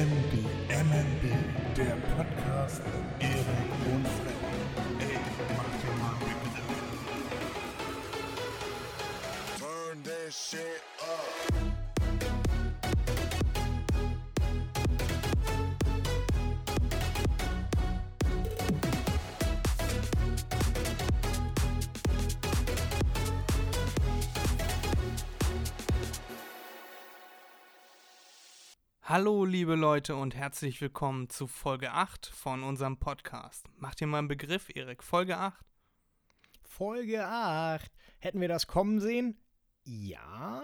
MB, MMB, der Podcast Erik und Freddy. Hallo liebe Leute und herzlich willkommen zu Folge 8 von unserem Podcast. Macht ihr mal einen Begriff, Erik? Folge 8? Folge 8. Hätten wir das kommen sehen? Ja.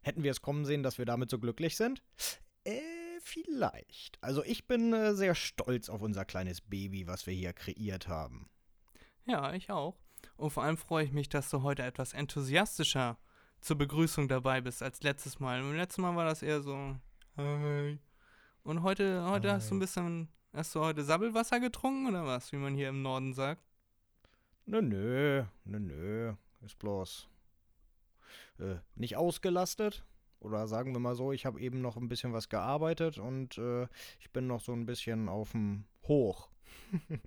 Hätten wir es kommen sehen, dass wir damit so glücklich sind? Äh, vielleicht. Also ich bin äh, sehr stolz auf unser kleines Baby, was wir hier kreiert haben. Ja, ich auch. Und vor allem freue ich mich, dass du heute etwas enthusiastischer zur Begrüßung dabei bist als letztes Mal. Beim letzten Mal war das eher so, hi. Und heute, heute hast du ein bisschen, hast du heute Sabbelwasser getrunken oder was, wie man hier im Norden sagt? Nö, nö, nö, nö. Ist bloß äh, nicht ausgelastet. Oder sagen wir mal so, ich habe eben noch ein bisschen was gearbeitet und äh, ich bin noch so ein bisschen auf dem Hoch.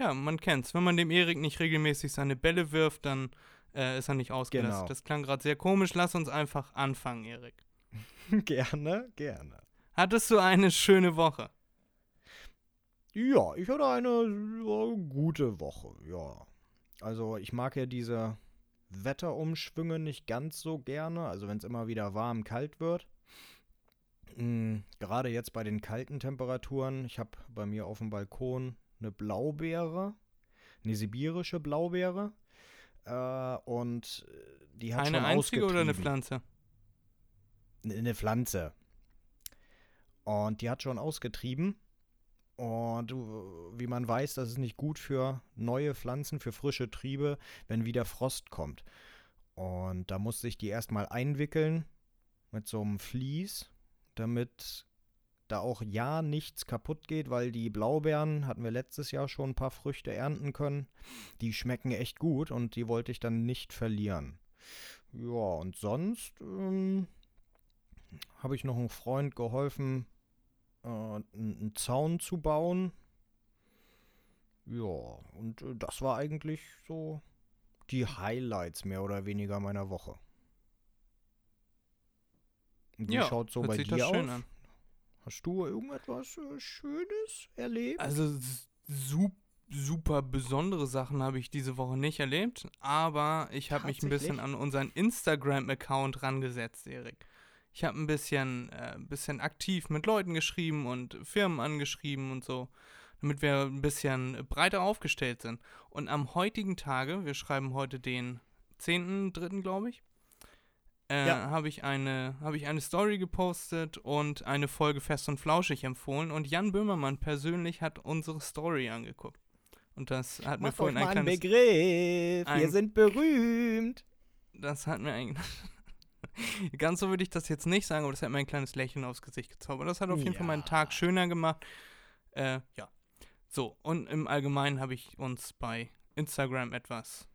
Ja, man kennt's. Wenn man dem Erik nicht regelmäßig seine Bälle wirft, dann äh, ist er nicht ausgelastet. Genau. Das klang gerade sehr komisch. Lass uns einfach anfangen, Erik. gerne, gerne. Hattest du eine schöne Woche? Ja, ich hatte eine ja, gute Woche, ja. Also ich mag ja diese Wetterumschwünge nicht ganz so gerne, also wenn es immer wieder warm, kalt wird. Mm, Gerade jetzt bei den kalten Temperaturen, ich habe bei mir auf dem Balkon eine Blaubeere, eine sibirische Blaubeere. Äh, und äh, die hat eine schon einzige oder eine. Pflanze? Eine Pflanze. Und die hat schon ausgetrieben. Und du- wie man weiß, das ist nicht gut für neue Pflanzen, für frische Triebe, wenn wieder Frost kommt. Und da musste ich die erstmal einwickeln mit so einem Vlies, damit da auch ja nichts kaputt geht, weil die Blaubeeren hatten wir letztes Jahr schon ein paar Früchte ernten können. Die schmecken echt gut und die wollte ich dann nicht verlieren. Ja, und sonst ähm, habe ich noch einem Freund geholfen, äh, einen Zaun zu bauen. Ja, und äh, das war eigentlich so die Highlights mehr oder weniger meiner Woche. Wie Ja, schaut so bei dir das aus? an. Hast du irgendetwas äh, Schönes erlebt? Also s- sup super besondere Sachen habe ich diese Woche nicht erlebt, aber ich habe mich ein bisschen an unseren Instagram-Account rangesetzt, Erik. Ich habe ein bisschen, äh, ein bisschen aktiv mit Leuten geschrieben und Firmen angeschrieben und so, damit wir ein bisschen breiter aufgestellt sind. Und am heutigen Tage, wir schreiben heute den 10.3., glaube ich, äh, Ja. habe ich, eine, habe ich eine Story gepostet und eine Folge Fest und Flauschig empfohlen. Und Jan Böhmermann persönlich hat unsere Story angeguckt. Und das hat mir Macht euch vorhin mal ein einen kleines. Begriff. ein- Wir sind berühmt. Das hat mir ein. Ganz so würde ich das jetzt nicht sagen, aber das hat mir ein kleines Lächeln aufs Gesicht gezaubert. Das hat auf jeden Fall meinen Ja. Tag schöner gemacht. Äh, ja. So, und im Allgemeinen habe ich uns bei Instagram etwas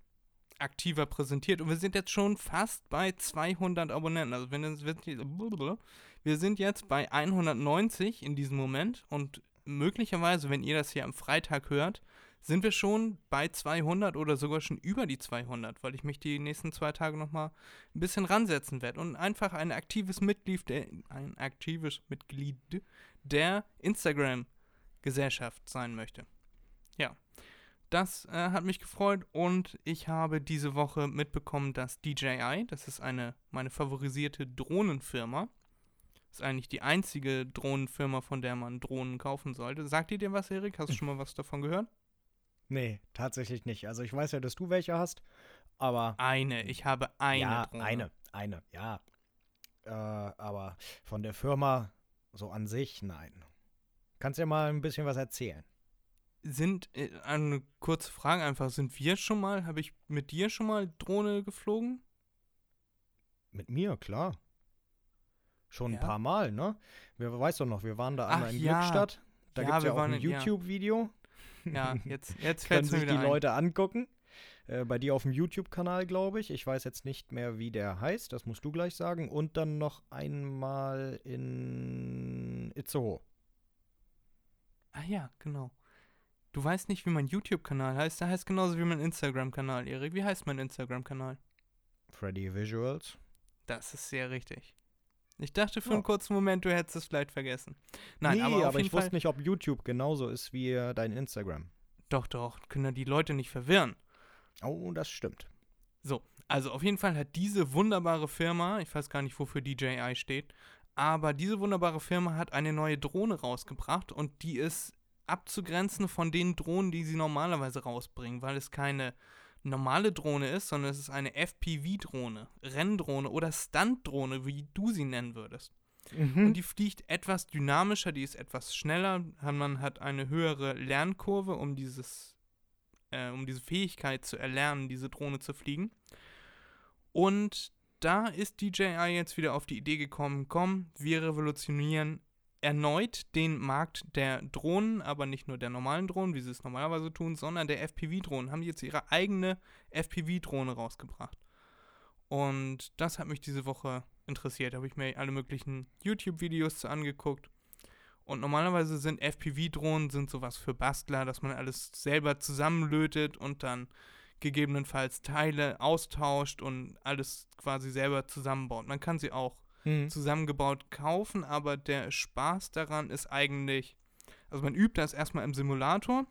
aktiver präsentiert und wir sind jetzt schon fast bei 200 Abonnenten. Also wenn es wir sind jetzt bei 190 in diesem Moment und möglicherweise, wenn ihr das hier am Freitag hört, sind wir schon bei 200 oder sogar schon über die 200, weil ich mich die nächsten zwei Tage nochmal ein bisschen ransetzen werde und einfach ein aktives Mitglied der, ein aktives Mitglied der Instagram-Gesellschaft sein möchte. Ja, das äh, hat mich gefreut und ich habe diese Woche mitbekommen, dass DJI, das ist eine meine favorisierte Drohnenfirma, ist eigentlich die einzige Drohnenfirma, von der man Drohnen kaufen sollte. Sagt ihr dir was, Erik? Hast du schon mal was davon gehört? Nee, tatsächlich nicht. Also ich weiß ja, dass du welche hast, aber Eine. Ich habe eine ja, Drohne. eine, eine, ja. Äh, aber von der Firma so an sich, nein. Kannst ja mal ein bisschen was erzählen. Sind, äh, eine kurze Frage einfach, sind wir schon mal, habe ich mit dir schon mal Drohne geflogen? Mit mir, klar. Schon Ja? ein paar Mal, ne? Wer weiß doch noch, wir waren da einmal Ach in ja. Glückstadt. Da Ja, gibt es ja auch ein in- ja. Ja, jetzt, jetzt Können fällt mir sich die wieder ein. Leute angucken. Äh, bei dir auf dem YouTube-Kanal, glaube ich. Ich weiß jetzt nicht mehr, wie der heißt. Das musst du gleich sagen. Und dann noch einmal in Itzehoe. Ah ja, genau. Du weißt nicht, wie mein YouTube-Kanal heißt. Der heißt genauso wie mein Instagram-Kanal, Erik. Wie heißt mein Instagram-Kanal? Freddy Visuals. Das ist sehr richtig. Ich dachte für Ja. einen kurzen Moment, du hättest es vielleicht vergessen. Nein, nee, aber aber ich Fall. wusste nicht, ob YouTube genauso ist wie äh, dein Instagram. Doch, doch, können ja die Leute nicht verwirren. Oh, das stimmt. So, also auf jeden Fall hat diese wunderbare Firma, ich weiß gar nicht, wofür DJI steht, aber diese wunderbare Firma hat eine neue Drohne rausgebracht und die ist abzugrenzen von den Drohnen, die sie normalerweise rausbringen, weil es keine normale Drohne ist, sondern es ist eine FPV-Drohne, Renndrohne oder Stunt-Drohne, wie du sie nennen würdest. Mhm. Und die fliegt etwas dynamischer, die ist etwas schneller. Man hat eine höhere Lernkurve, um dieses, äh, um diese Fähigkeit zu erlernen, diese Drohne zu fliegen. Und da ist DJI jetzt wieder auf die Idee gekommen, komm, wir revolutionieren erneut den Markt der Drohnen, aber nicht nur der normalen Drohnen, wie sie es normalerweise tun, sondern der FPV-Drohnen. Haben die jetzt ihre eigene FPV-Drohne rausgebracht. Und das hat mich diese Woche interessiert. Da habe ich mir alle möglichen YouTube-Videos zu angeguckt. Und normalerweise sind FPV-Drohnen sind sowas für Bastler, dass man alles selber zusammenlötet und dann gegebenenfalls Teile austauscht und alles quasi selber zusammenbaut. Man kann sie auch Mhm. zusammengebaut kaufen, aber der Spaß daran ist eigentlich, also man übt das erstmal im Simulator.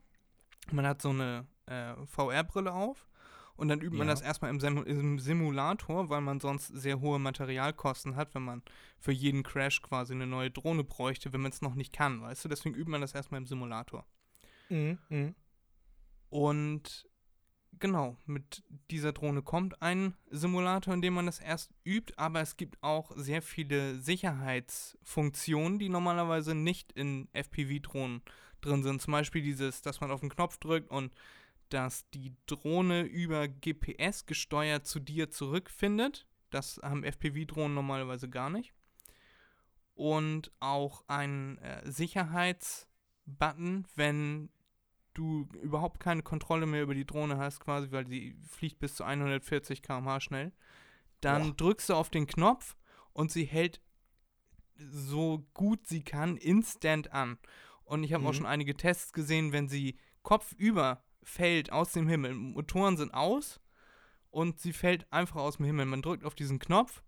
Man hat so eine äh, VR-Brille auf und dann übt man Ja. das erstmal im, Sim im Simulator, weil man sonst sehr hohe Materialkosten hat, wenn man für jeden Crash quasi eine neue Drohne bräuchte, wenn man es noch nicht kann, weißt du? Deswegen übt man das erstmal im Simulator. Mhm. Mhm. Und genau, mit dieser Drohne kommt ein Simulator, in dem man das erst übt, aber es gibt auch sehr viele Sicherheitsfunktionen, die normalerweise nicht in FPV-Drohnen drin sind. Zum Beispiel dieses, dass man auf den Knopf drückt und dass die Drohne über GPS gesteuert zu dir zurückfindet. Das haben FPV-Drohnen normalerweise gar nicht. Und auch ein äh, Sicherheitsbutton, wenn du überhaupt keine Kontrolle mehr über die Drohne hast, quasi, weil die fliegt bis zu 140 km/h schnell, dann Boah. drückst du auf den Knopf und sie hält so gut sie kann instant an. Und ich habe auch Mhm. schon einige Tests gesehen, wenn sie kopfüber fällt aus dem Himmel, Motoren sind aus und sie fällt einfach aus dem Himmel. Man drückt auf diesen Knopf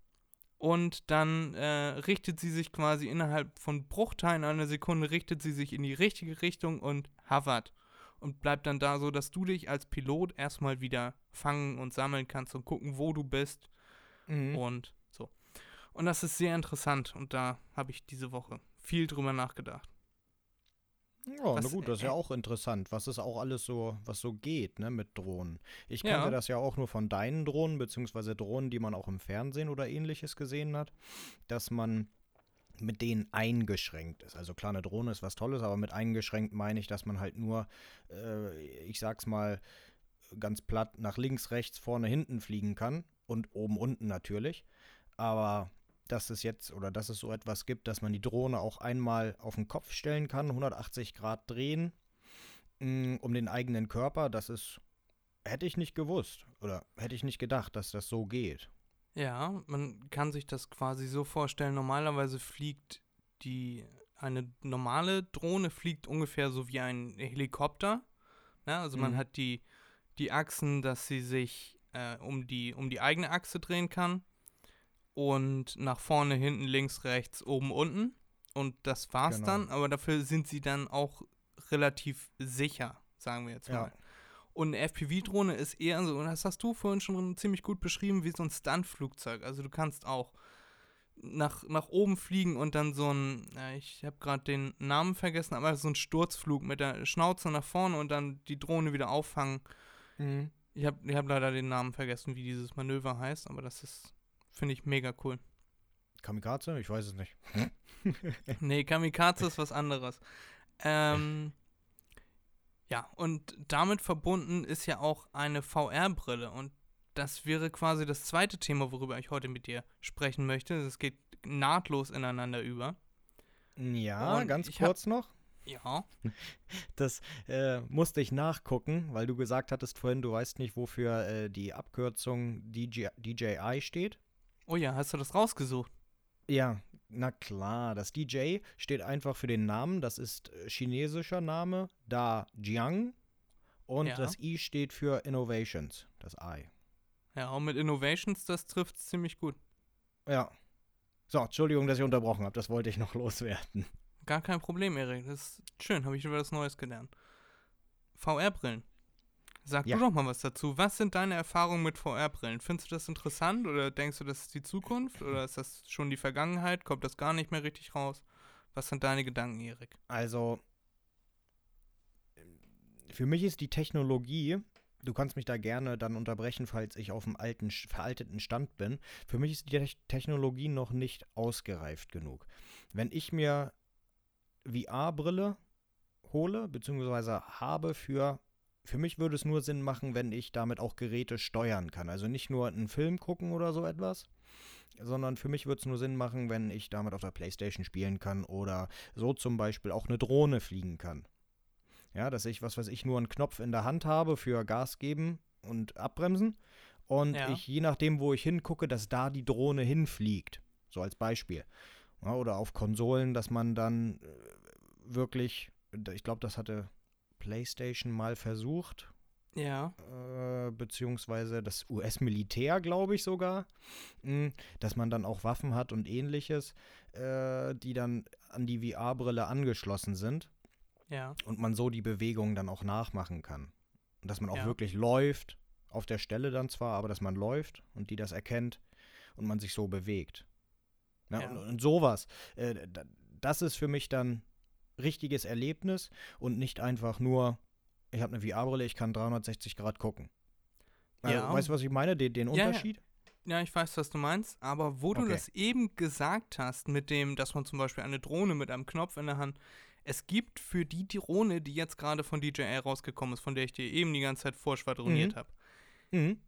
und dann äh, richtet sie sich quasi innerhalb von Bruchteilen einer Sekunde, richtet sie sich in die richtige Richtung und hovert. Und bleibt dann da so, dass du dich als Pilot erstmal wieder fangen und sammeln kannst und gucken, wo du bist Mhm. und so. Und das ist sehr interessant und da habe ich diese Woche viel drüber nachgedacht. Ja, na Was, gut, das ist äh, ja auch interessant, was es auch alles so, was so geht, ne, mit Drohnen. Ich Ja. kannte das ja auch nur von deinen Drohnen, beziehungsweise Drohnen, die man auch im Fernsehen oder ähnliches gesehen hat, dass man mit denen eingeschränkt ist. Also klar, eine Drohne ist was Tolles, aber mit eingeschränkt meine ich, dass man halt nur, äh, ich sag's mal ganz platt, nach links, rechts, vorne, hinten fliegen kann und oben, unten natürlich. Aber dass es jetzt oder dass es so etwas gibt, dass man die Drohne auch einmal auf den Kopf stellen kann, 180 Grad drehen, mh, um den eigenen Körper, das ist, hätte ich nicht gewusst oder hätte ich nicht gedacht, dass das so geht. Ja, man kann sich das quasi so vorstellen. Normalerweise fliegt die eine normale Drohne fliegt ungefähr so wie ein Helikopter. Ja, also man Mhm. hat die, die Achsen, dass sie sich äh, um, die, um die eigene Achse drehen kann. Und nach vorne, hinten, links, rechts, oben, unten. Und das war's Genau. dann, aber dafür sind sie dann auch relativ sicher, sagen wir jetzt Ja. Und eine FPV-Drohne ist eher so, und das hast du vorhin schon ziemlich gut beschrieben, wie so ein Stuntflugzeug. Also du kannst auch nach, nach oben fliegen und dann so ein, ja, ich habe gerade den Namen vergessen, aber so ein Sturzflug mit der Schnauze nach vorne und dann die Drohne wieder auffangen. Ich habe ich hab leider den Namen vergessen, wie dieses Manöver heißt, aber das ist, finde ich, mega cool. Kamikaze? Ich weiß es nicht. Nee, Kamikaze ist was anderes. Ähm, ja, und damit verbunden ist ja auch eine VR-Brille. Und das wäre quasi das zweite Thema, worüber ich heute mit dir sprechen möchte. Es geht nahtlos ineinander über. Ja, Und ganz kurz noch. Ja. Das äh, musste ich nachgucken, weil du gesagt hattest vorhin, du weißt nicht, wofür äh, die Abkürzung DJ, DJI steht. Oh ja, hast du das rausgesucht? Ja, Na klar, das DJ steht einfach für den Namen. Das ist äh, chinesischer Name, Da Jiang. Und Ja. das I steht für Innovations, das I. Ja, und mit Innovations, das trifft ziemlich gut. Ja. So, Entschuldigung, dass ich unterbrochen habe. Das wollte ich noch loswerden. Gar kein Problem, Erik. Das ist schön, habe ich wieder was Neues gelernt. VR-Brillen. Sag Ja. du doch mal was dazu. Was sind deine Erfahrungen mit VR-Brillen? Findest du das interessant oder denkst du, das ist die Zukunft oder ist das schon die Vergangenheit? Kommt das gar nicht mehr richtig raus? Was sind deine Gedanken, Erik? Also, für mich ist die Technologie, du kannst mich da gerne dann unterbrechen, falls ich auf dem alten, veralteten Stand bin. Für mich ist die Te Technologie noch nicht ausgereift genug. Wenn ich mir VR-Brille hole, beziehungsweise habe für, für mich würde es nur Sinn machen, wenn ich damit auch Geräte steuern kann. Also nicht nur einen Film gucken oder so etwas, sondern für mich würde es nur Sinn machen, wenn ich damit auf der Playstation spielen kann oder so zum Beispiel auch eine Drohne fliegen kann. Ja, dass ich, was weiß ich, nur einen Knopf in der Hand habe für Gas geben und abbremsen und Ja. ich je nachdem, wo ich hingucke, dass da die Drohne hinfliegt. So als Beispiel. Ja, oder auf Konsolen, dass man dann äh, wirklich, ich glaube, das hatte PlayStation mal versucht, Ja. äh, beziehungsweise das US-Militär, glaube ich sogar, mh, dass man dann auch Waffen hat und ähnliches, äh, die dann an die VR-Brille angeschlossen sind Ja. und man so die Bewegung dann auch nachmachen kann. Und dass man auch Ja. wirklich läuft, auf der Stelle dann zwar, aber dass man läuft und die das erkennt und man sich so bewegt. Ja, Ja. Und, und sowas. Äh, da- das ist für mich dann richtiges Erlebnis und nicht einfach nur, ich habe eine VR-Brille, ich kann 360 Grad gucken. Ja. Weißt du, was ich meine? Den, den Ja, ja. Unterschied? Ja, ich weiß, was du meinst, aber wo du Okay. das eben gesagt hast, mit dem, dass man zum Beispiel eine Drohne mit einem Knopf in der Hand, es gibt für die Drohne, die jetzt gerade von DJI rausgekommen ist, von der ich dir eben die ganze Zeit vorschwadroniert Mhm. habe, Mhm.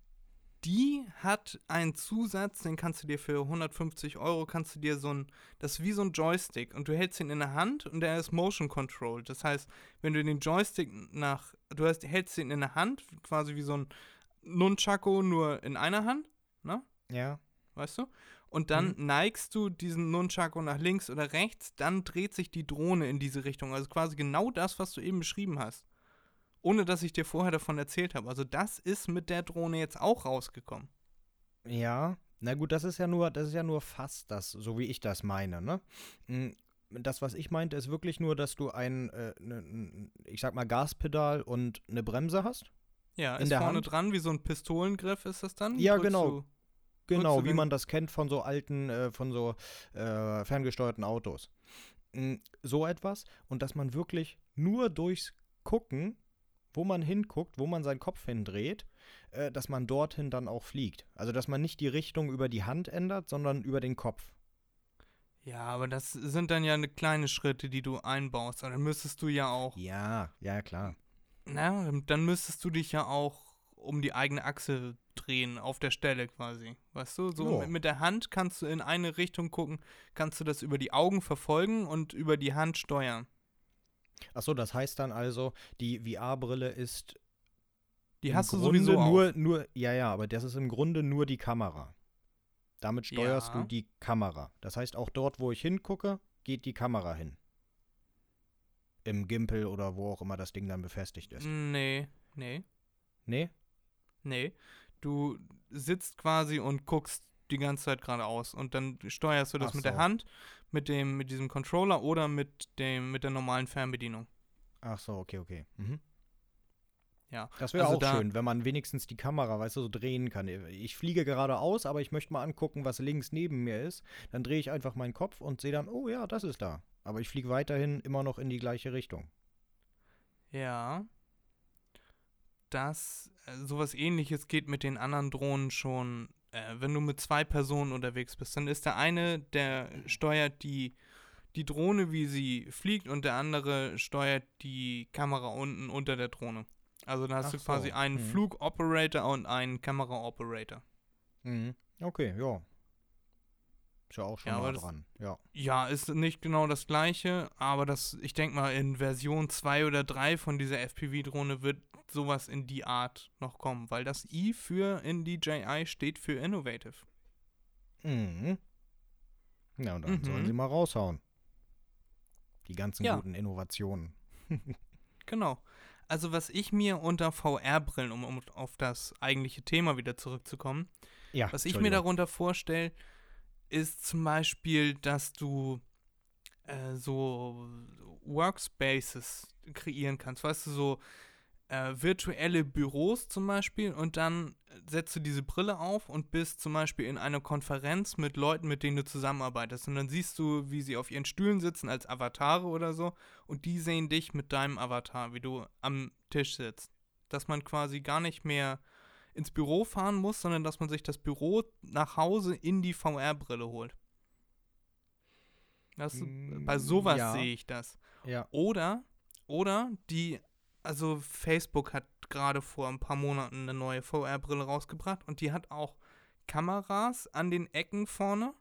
Die hat einen Zusatz, den kannst du dir für 150 Euro, kannst du dir so ein, das ist wie so ein Joystick und du hältst ihn in der Hand und der ist Motion Controlled. Das heißt, wenn du den Joystick nach, du hast, hältst ihn in der Hand, quasi wie so ein Nunchako nur in einer Hand, ne? Ja. weißt du? Und dann neigst du diesen Nunchako nach links oder rechts, dann dreht sich die Drohne in diese Richtung. Also quasi genau das, was du eben beschrieben hast. Ohne dass ich dir vorher davon erzählt habe. Also das ist mit der Drohne jetzt auch rausgekommen. Ja, na gut, das ist ja nur, das ist ja nur fast das, so wie ich das meine, ne? Mm, Das, was ich meinte, ist wirklich nur, dass du ein, äh, ne, ich sag mal, Gaspedal und eine Bremse hast. Ja, In ist der vorne Hand? dran wie so ein Pistolengriff ist das dann? Ja, Drückst genau. du- Genau, wie man das kennt von so alten, äh, von so äh, ferngesteuerten Autos. Mm, So etwas und dass man wirklich nur durchs Gucken, wo man hinguckt, wo man seinen Kopf hindreht, äh, dass man dorthin dann auch fliegt. Also dass man nicht die Richtung über die Hand ändert, sondern über den Kopf. Ja, aber das sind dann ja ne kleine Schritte, die du einbaust. Dann müsstest du ja auch, Ja, ja, klar. na, dann müsstest du dich ja auch um die eigene Achse drehen, auf der Stelle quasi. Weißt du? So Ja. mit, mit der Hand kannst du in eine Richtung gucken, kannst du das über die Augen verfolgen und über die Hand steuern. Achso, das heißt dann also, die VR-Brille ist Die hast du Grunde sowieso nur, auf. nur, ja, ja, aber das ist im Grunde nur die Kamera. Damit steuerst Ja. du die Kamera. Das heißt, auch dort, wo ich hingucke, geht die Kamera hin. Im Gimpel oder wo auch immer das Ding dann befestigt ist. Nee, nee, Nee? nee. Du sitzt quasi und guckst die ganze Zeit geradeaus und dann steuerst du das Ach mit der so. Hand, mit dem, mit diesem Controller oder mit dem, mit der normalen Fernbedienung. Ach so, okay, okay. Mhm. Ja. Das wäre Also auch da- schön, wenn man wenigstens die Kamera, weißt du, so drehen kann. Ich fliege geradeaus, aber ich möchte mal angucken, was links neben mir ist. Dann drehe ich einfach meinen Kopf und sehe dann, oh ja, das ist da. Aber ich fliege weiterhin immer noch in die gleiche Richtung. Ja. Das, äh, sowas ähnliches geht mit den anderen Drohnen schon. Äh, wenn du mit zwei Personen unterwegs bist, dann ist der eine, der steuert die, die Drohne, wie sie fliegt, und der andere steuert die Kamera unten unter der Drohne. Also da hast Ach du so, quasi einen mhm. Flugoperator und einen Kameraoperator. Mhm. Okay, ja. Ist ja auch schon Ja, das- dran. Ja. Ja, ist nicht genau das gleiche, aber das, ich denke mal, in Version 2 oder 3 von dieser FPV-Drohne wird sowas in die Art noch kommen, weil das I für in DJI steht für Innovative. Mhm. Ja, und dann Mhm. sollen sie mal raushauen. Die ganzen Ja. guten Innovationen. Genau. Also was ich mir unter VR-Brillen, um, um auf das eigentliche Thema wieder zurückzukommen, Ja, was ich mir darunter vorstelle, ist zum Beispiel, dass du äh, so Workspaces kreieren kannst. Weißt du, so äh, virtuelle Büros zum Beispiel und dann setzt du diese Brille auf und bist zum Beispiel in einer Konferenz mit Leuten, mit denen du zusammenarbeitest. Und dann siehst du, wie sie auf ihren Stühlen sitzen als Avatare oder so und die sehen dich mit deinem Avatar, wie du am Tisch sitzt. Dass man quasi gar nicht mehr ins Büro fahren muss, sondern dass man sich das Büro nach Hause in die VR-Brille holt. Das, Mm, bei sowas ja. sehe ich das. Ja. Oder, oder die, also Facebook hat gerade vor ein paar Monaten eine neue VR-Brille rausgebracht und die hat auch Kameras an den Ecken vorne.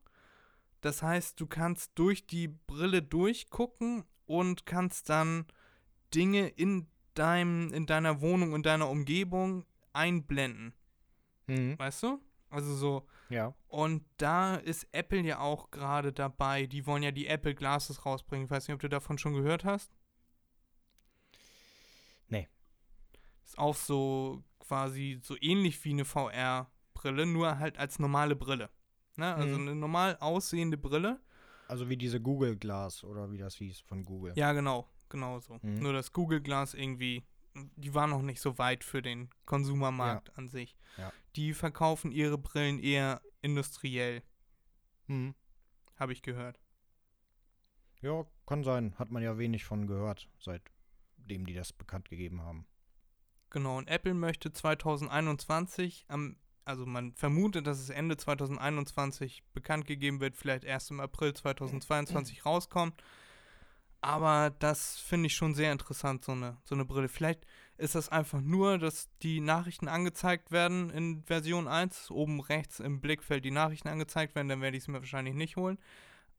Das heißt, du kannst durch die Brille durchgucken und kannst dann Dinge in deinem, in deiner Wohnung, in deiner Umgebung einblenden. Mhm. Weißt du? Also so, Ja. und da ist Apple ja auch gerade dabei. Die wollen ja die Apple Glasses rausbringen. Ich weiß nicht, ob du davon schon gehört hast. Nee. Ist auch so quasi so ähnlich wie eine VR-Brille, nur halt als normale Brille. Ne? Also Mhm. eine normal aussehende Brille. Also wie diese Google Glass oder wie das hieß von Google. Ja, genau. Genau so. Mhm. Nur das Google Glass irgendwie, die war noch nicht so weit für den Konsumermarkt an sich. Ja. Die verkaufen ihre Brillen eher industriell, Mhm. habe ich gehört. Ja, kann sein. Hat man ja wenig von gehört, seitdem die das bekannt gegeben haben. Genau, und Apple möchte 2021 am, also man vermutet, dass es Ende 2021 bekannt gegeben wird, vielleicht erst im April 2022 rauskommt. Aber das finde ich schon sehr interessant, so eine, so eine Brille. Vielleicht ist das einfach nur, dass die Nachrichten angezeigt werden in Version 1, oben rechts im Blickfeld die Nachrichten angezeigt werden, dann werde ich es mir wahrscheinlich nicht holen.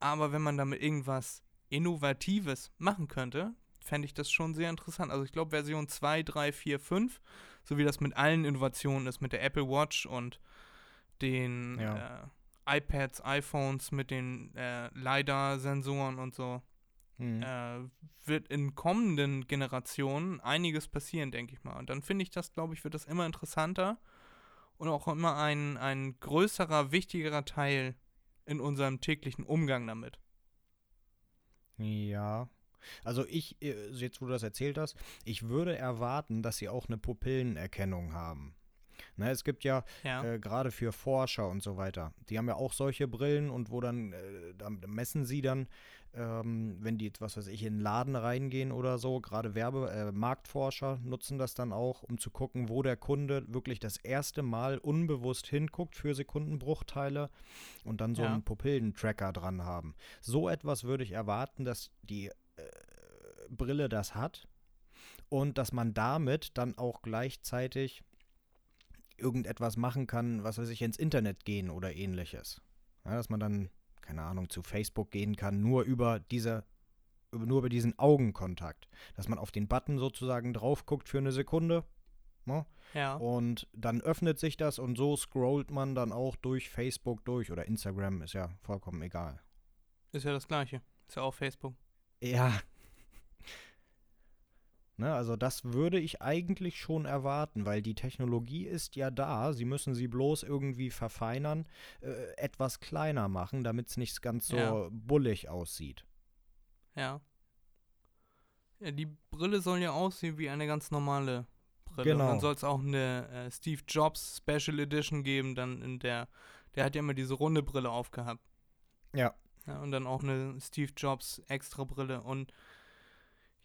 Aber wenn man damit irgendwas Innovatives machen könnte, fände ich das schon sehr interessant. Also ich glaube Version 2, 3, 4, 5, so wie das mit allen Innovationen ist, mit der Apple Watch und den Ja. äh, iPads, iPhones, mit den äh, LiDAR-Sensoren und so, Mhm. äh, wird in kommenden Generationen einiges passieren, denke ich mal. Und dann finde ich das, glaube ich, wird das immer interessanter und auch immer ein, ein größerer, wichtigerer Teil in unserem täglichen Umgang damit. Ja. Also ich, äh, jetzt wo du das erzählt hast, ich würde erwarten, dass sie auch eine Pupillenerkennung haben. Ne, es gibt ja Ja. äh, gerade für Forscher und so weiter, die haben ja auch solche Brillen und wo dann, äh, da messen sie dann, ähm, wenn die jetzt, was weiß ich, in einen Laden reingehen oder so, gerade Werbe, äh, Marktforscher nutzen das dann auch, um zu gucken, wo der Kunde wirklich das erste Mal unbewusst hinguckt für Sekundenbruchteile und dann so Ja. einen Pupillentracker dran haben. So etwas würde ich erwarten, dass die äh, Brille das hat und dass man damit dann auch gleichzeitig irgendetwas machen kann, was weiß ich, ins Internet gehen oder ähnliches. Ja, dass man dann, keine Ahnung, zu Facebook gehen kann, nur über diese, nur über diesen Augenkontakt. Dass man auf den Button sozusagen drauf guckt für eine Sekunde. Ne? ja. Und dann öffnet sich das und so scrollt man dann auch durch Facebook durch oder Instagram, ist ja vollkommen egal. Ist ja das gleiche. Ist ja auch Facebook. Ja. Ne, also das würde ich eigentlich schon erwarten, weil die Technologie ist ja da. Sie müssen sie bloß irgendwie verfeinern, äh, etwas kleiner machen, damit es nicht ganz so Ja. bullig aussieht. Ja. Ja, die Brille soll ja aussehen wie eine ganz normale Brille. Und Genau. dann soll es auch eine äh, Steve Jobs Special Edition geben, dann in der, der hat ja immer diese runde Brille aufgehabt. Ja. Ja, und dann auch eine Steve Jobs extra Brille. Und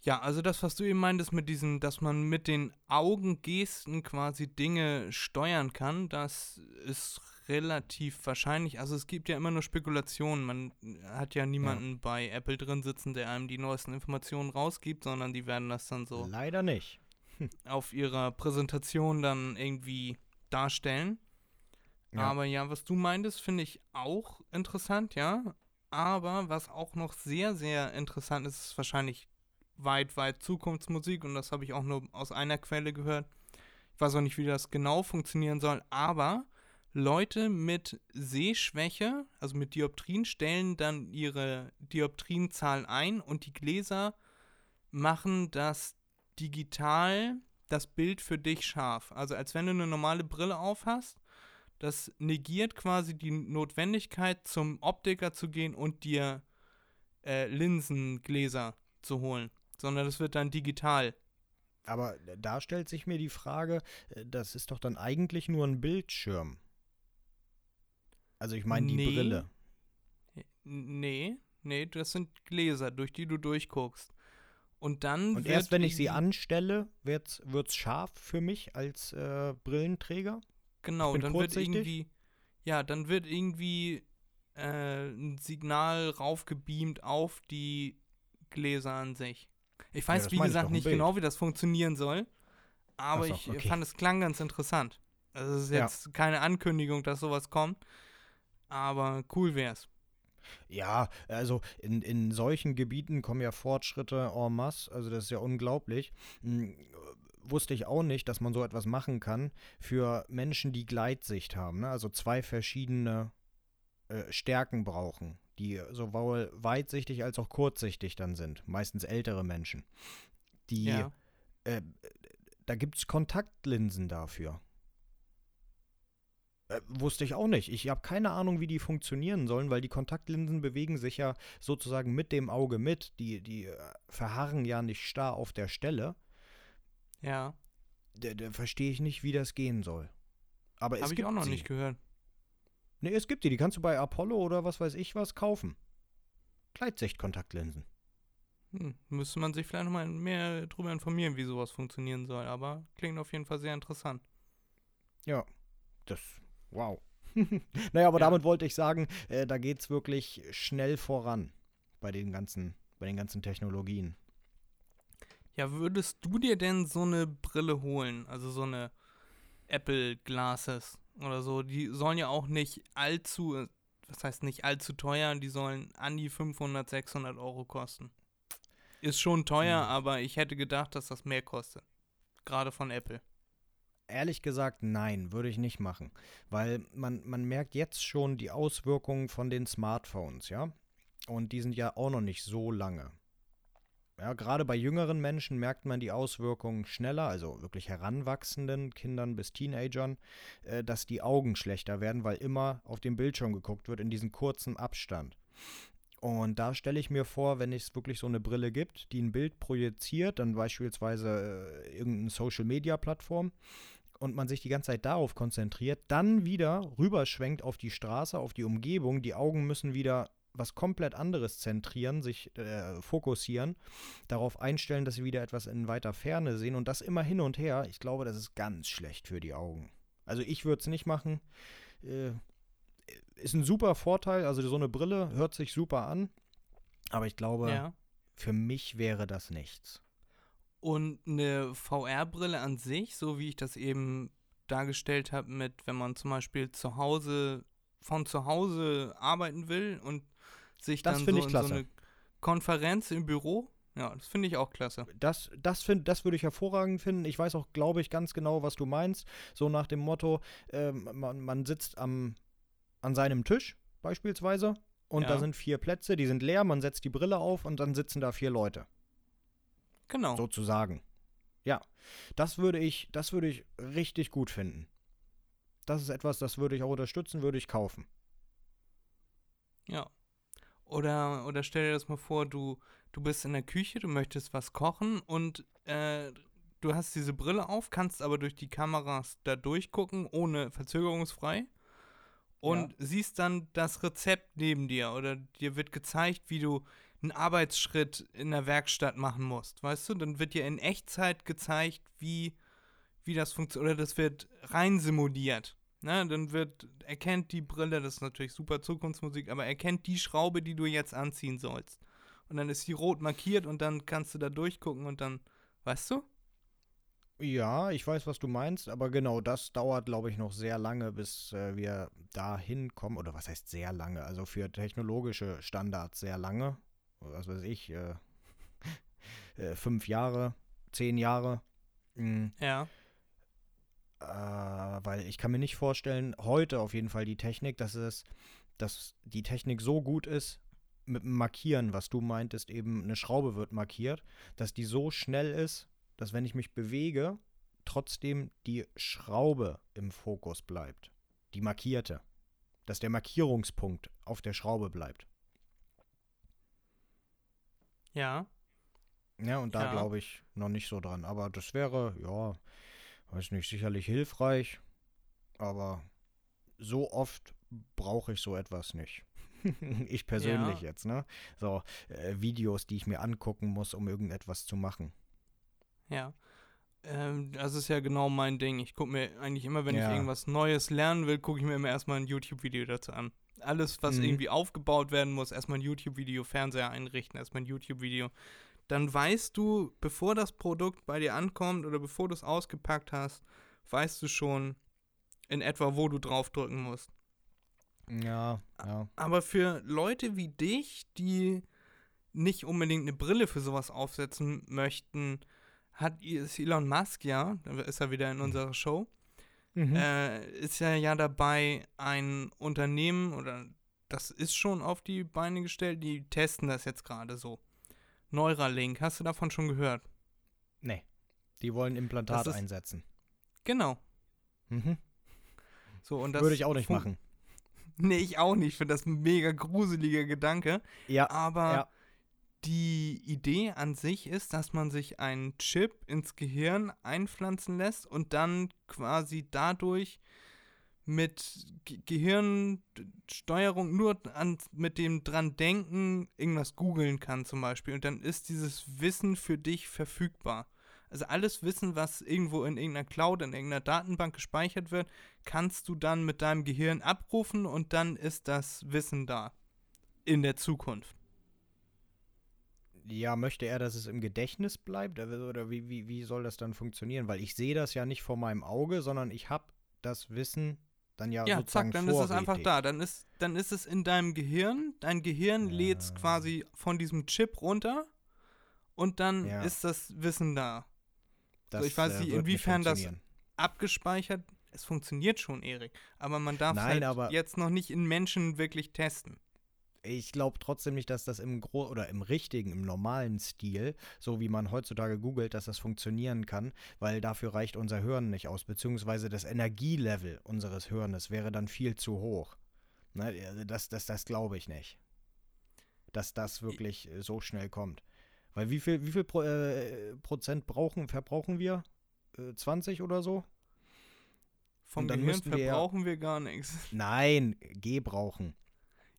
ja, also das, was du eben meintest mit diesem, dass man mit den Augengesten quasi Dinge steuern kann, das ist relativ wahrscheinlich. Also es gibt ja immer nur Spekulationen. Man hat ja niemanden bei Apple drin sitzen, der einem die neuesten Informationen rausgibt, sondern die werden das dann so Leider nicht. auf ihrer Präsentation dann irgendwie darstellen. Ja. Aber ja, was du meintest, finde ich auch interessant, ja. Aber was auch noch sehr, sehr interessant ist, ist wahrscheinlich weit, weit Zukunftsmusik und das habe ich auch nur aus einer Quelle gehört. Ich weiß auch nicht, wie das genau funktionieren soll, aber Leute mit Sehschwäche, also mit Dioptrien, stellen dann ihre Dioptrienzahl ein und die Gläser machen das digital das Bild für dich scharf. Also als wenn du eine normale Brille auf hast. Das negiert quasi die Notwendigkeit, zum Optiker zu gehen und dir äh, Linsengläser zu holen. Sondern das wird dann digital. Aber da stellt sich mir die Frage, äh, das ist doch dann eigentlich nur ein Bildschirm. Also ich meine die Nee. Brille. Nee, nee, das sind Gläser, durch die du durchguckst. Und dann Und wird erst wenn ich sie anstelle, wird's, wird's scharf für mich als äh, Brillenträger. Genau, dann wird irgendwie, ja, dann wird irgendwie äh, ein Signal raufgebeamt auf die Gläser an sich. Ich weiß, das wie gesagt, nicht genau, wie das funktionieren soll, aber so, ich okay. fand, es klang ganz interessant. Also es ist Ja. jetzt keine Ankündigung, dass sowas kommt, aber cool wär's. Ja, also in, in solchen Gebieten kommen ja Fortschritte en masse, also das ist ja unglaublich. Hm, wusste ich auch nicht, dass man so etwas machen kann für Menschen, die Gleitsicht haben, ne? also zwei verschiedene äh, Stärken brauchen, die sowohl weitsichtig als auch kurzsichtig dann sind, meistens ältere Menschen. Die, Ja. äh, da gibt es Kontaktlinsen dafür. Äh, wusste ich auch nicht. Ich habe keine Ahnung, wie die funktionieren sollen, weil die Kontaktlinsen bewegen sich ja sozusagen mit dem Auge mit. Die, die äh, verharren ja nicht starr auf der Stelle. Ja, Da, da verstehe ich nicht, wie das gehen soll. Aber es habe ich auch noch sie. nicht gehört. Nee, es gibt die. Die kannst du bei Apollo oder was weiß ich was kaufen. Gleitsicht-Kontaktlinsen. Hm, müsste man sich vielleicht nochmal mehr drüber informieren, wie sowas funktionieren soll, aber klingt auf jeden Fall sehr interessant. Ja, das, wow. naja, aber Ja. damit wollte ich sagen, äh, da geht es wirklich schnell voran bei den ganzen, bei den ganzen Technologien. Ja, würdest du dir denn so eine Brille holen? Also so eine Apple Glasses oder so? Die sollen ja auch nicht allzu, was heißt nicht allzu teuer, die sollen an die 500, 600 Euro kosten. Ist schon teuer, Hm. aber ich hätte gedacht, dass das mehr kostet. Gerade von Apple. Ehrlich gesagt, nein, würde ich nicht machen. Weil man, man merkt jetzt schon die Auswirkungen von den Smartphones, ja. Und die sind ja auch noch nicht so lange. Ja, gerade bei jüngeren Menschen merkt man die Auswirkungen schneller, also wirklich heranwachsenden Kindern bis Teenagern, äh, dass die Augen schlechter werden, weil immer auf den Bildschirm geguckt wird in diesem kurzen Abstand. Und da stelle ich mir vor, wenn es wirklich so eine Brille gibt, die ein Bild projiziert, dann beispielsweise äh, irgendeine Social-Media-Plattform, und man sich die ganze Zeit darauf konzentriert, dann wieder rüberschwenkt auf die Straße, auf die Umgebung, die Augen müssen wieder was komplett anderes zentrieren, sich äh, fokussieren, darauf einstellen, dass sie wieder etwas in weiter Ferne sehen und das immer hin und her. Ich glaube, das ist ganz schlecht für die Augen. Also ich würde es nicht machen. Äh, ist ein super Vorteil, also so eine Brille hört sich super an, aber ich glaube, Ja. für mich wäre das nichts. Und eine VR-Brille an sich, so wie ich das eben dargestellt habe, mit wenn man zum Beispiel zu Hause, von zu Hause arbeiten will und sich Das dann so ich so klasse. eine Konferenz im Büro, ja, das finde ich auch klasse. Das, das, find, das würde ich hervorragend finden. Ich weiß auch, glaube ich, ganz genau, was du meinst. So nach dem Motto, ähm, man, man sitzt am, an seinem Tisch beispielsweise und da Ja. sind vier Plätze, die sind leer, man setzt die Brille auf und dann sitzen da vier Leute, Genau. sozusagen. Ja, das würde ich, das würde ich richtig gut finden. Das ist etwas, das würde ich auch unterstützen, würde ich kaufen. Ja. Oder, oder stell dir das mal vor, du, du bist in der Küche, du möchtest was kochen und äh, du hast diese Brille auf, kannst aber durch die Kameras da durchgucken, ohne verzögerungsfrei. Und siehst dann das Rezept neben dir oder dir wird gezeigt, wie du einen Arbeitsschritt in der Werkstatt machen musst. Weißt du, dann wird dir in Echtzeit gezeigt, wie, wie das funktioniert. Oder das wird rein simuliert. Ne, dann wird, erkennt die Brille, das ist natürlich super Zukunftsmusik, aber erkennt die Schraube, die du jetzt anziehen sollst. Und dann ist sie rot markiert und dann kannst du da durchgucken und dann, weißt du? Ja, ich weiß, was du meinst, aber genau das dauert, glaube ich, noch sehr lange, bis äh, wir da hinkommen. Oder was heißt sehr lange? Also für technologische Standards sehr lange. Was weiß ich, äh, äh, fünf Jahre, zehn Jahre. Mm, Ja. Äh, weil ich kann mir nicht vorstellen, heute auf jeden Fall die Technik, dass es, dass die Technik so gut ist, mit dem Markieren, was du meintest, eben eine Schraube wird markiert, dass die so schnell ist, dass wenn ich mich bewege, trotzdem die Schraube im Fokus bleibt. Die markierte. Dass der Markierungspunkt auf der Schraube bleibt. Ja. Ja, und da Ja. glaube ich noch nicht so dran. Aber das wäre, ja, weiß nicht, sicherlich hilfreich. Aber so oft brauche ich so etwas nicht. ich persönlich Ja. jetzt, ne? So, äh, Videos, die ich mir angucken muss, um irgendetwas zu machen. Ja. Ähm, das ist ja genau mein Ding. Ich gucke mir eigentlich immer, wenn Ja. ich irgendwas Neues lernen will, gucke ich mir immer erstmal ein YouTube-Video dazu an. Alles, was Mhm. irgendwie aufgebaut werden muss, erstmal ein YouTube-Video, Fernseher einrichten, erstmal ein YouTube-Video. Dann weißt du, bevor das Produkt bei dir ankommt oder bevor du es ausgepackt hast, weißt du schon in etwa, wo du draufdrücken musst. Ja, ja. Aber für Leute wie dich, die nicht unbedingt eine Brille für sowas aufsetzen möchten, hat Elon Musk ja, da ist er wieder in unserer Show, Mhm. äh, ist er ja dabei, ein Unternehmen oder das ist schon auf die Beine gestellt, die testen das jetzt gerade so. Neuralink, hast du davon schon gehört? nee. Die wollen Implantat Das ist- einsetzen. Genau. Mhm. So, und das Würde ich auch nicht machen. Nee, ich auch nicht. Ich finde das ein mega gruseliger Gedanke. Ja, Aber ja. die Idee an sich ist, dass man sich einen Chip ins Gehirn einpflanzen lässt und dann quasi dadurch mit Ge Gehirnsteuerung nur an, mit dem dran denken irgendwas googeln kann zum Beispiel und dann ist dieses Wissen für dich verfügbar. Also alles Wissen, was irgendwo in irgendeiner Cloud, in irgendeiner Datenbank gespeichert wird, kannst du dann mit deinem Gehirn abrufen und dann ist das Wissen da. In der Zukunft. Ja, möchte er, dass es im Gedächtnis bleibt? Oder wie, wie, wie soll das dann funktionieren? Weil ich sehe das ja nicht vor meinem Auge, sondern ich habe das Wissen dann ja, Ja, sozusagen zack, dann ist es einfach vorrätig. da. Dann ist, dann ist es in deinem Gehirn. Dein Gehirn lädt es quasi von diesem Chip runter und dann Ja. ist das Wissen da. Das, ich weiß äh, nicht, inwiefern das-. Abgespeichert. Es funktioniert schon, Erik. Aber man darf Nein, halt aber- jetzt noch nicht in Menschen wirklich testen. Ich glaube trotzdem nicht, dass das im Gro oder im richtigen, im normalen Stil, so wie man heutzutage googelt, dass das funktionieren kann, weil dafür reicht unser Hirn nicht aus, beziehungsweise das Energielevel unseres Hirnes wäre dann viel zu hoch. Ne, also das das, das glaube ich nicht. Dass das wirklich äh, so schnell kommt. Weil wie viel, wie viel Pro, äh, Prozent brauchen, verbrauchen wir? Äh, 20 oder so? Vom Gehirn müssten wir ja- verbrauchen wir gar nichts. Nein, gebrauchen.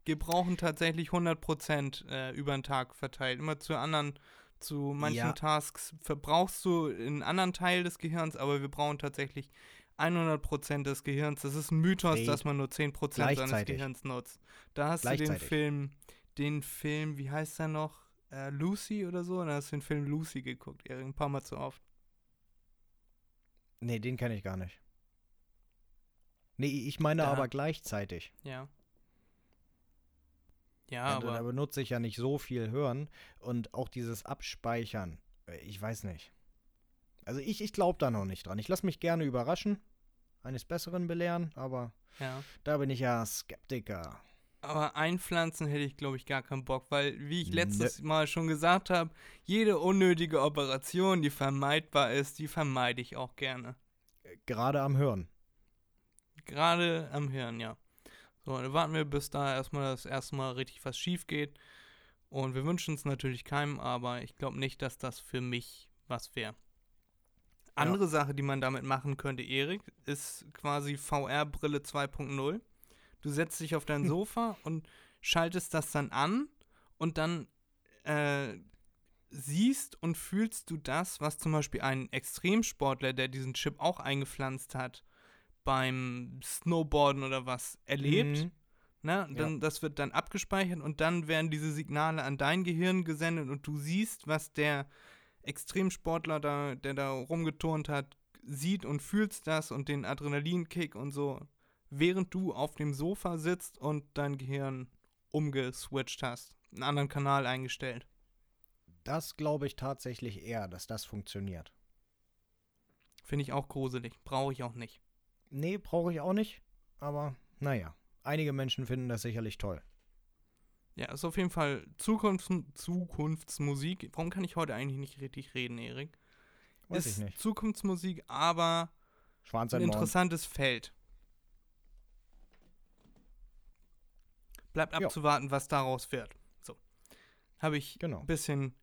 Gebrauchen tatsächlich 100% äh, über den Tag verteilt. Immer zu anderen, zu manchen Ja. Tasks verbrauchst du einen anderen Teil des Gehirns, aber wir brauchen tatsächlich 100% des Gehirns. Das ist ein Mythos, Ey, dass man nur 10% seines gleichzeitig. Gehirns nutzt. Da hast du den. Film, den Film, wie heißt der noch? Äh, Lucy oder so? Da hast du den Film Lucy geguckt, Erik, ein paar Mal zu oft. Nee, den kenne ich gar nicht. Nee, ich meine Da- aber gleichzeitig. Ja. Ja, Und da aber benutze ich ja nicht so viel Hören und auch dieses Abspeichern. äh, Ich weiß nicht. Also ich, ich glaube da noch nicht dran. Ich lasse mich gerne überraschen, eines Besseren belehren, aber ja. da bin ich ja Skeptiker. Aber einpflanzen hätte ich, glaube ich, gar keinen Bock, weil, wie ich letztes Mal schon gesagt habe, jede unnötige Operation, die vermeidbar ist, die vermeide ich auch gerne. Gerade am Hören. Gerade am Hirn, ja. So, dann warten wir, bis da erstmal das erste Mal richtig was schief geht. Und wir wünschen es natürlich keinem, aber ich glaube nicht, dass das für mich was wäre. Andere Sache, die man damit machen könnte, Erik, ist quasi VR-Brille 2.0. Du setzt dich auf dein Sofa und schaltest das dann an und dann äh, siehst und fühlst du das, was zum Beispiel ein Extremsportler, der diesen Chip auch eingepflanzt hat, beim Snowboarden oder was erlebt. Mhm. Ne? Dann, Das wird dann abgespeichert und dann werden diese Signale an dein Gehirn gesendet und du siehst, was der Extremsportler, da, der da rumgeturnt hat, sieht und fühlst das und den Adrenalinkick und so, während du auf dem Sofa sitzt und dein Gehirn umgeswitcht hast, einen anderen Kanal eingestellt. Das glaube ich tatsächlich eher, dass das funktioniert. Finde ich auch gruselig. Brauche ich auch nicht. Nee, brauche ich auch nicht. Aber naja, einige Menschen finden das sicherlich toll. Ja, ist auf jeden Fall Zukunfts Zukunftsmusik. Warum kann ich heute eigentlich nicht richtig reden, Erik? Weiß ist ich nicht. Zukunftsmusik, aber ein interessantes Feld. Bleibt abzuwarten, was daraus wird. So. Habe ich Genau. ein bisschen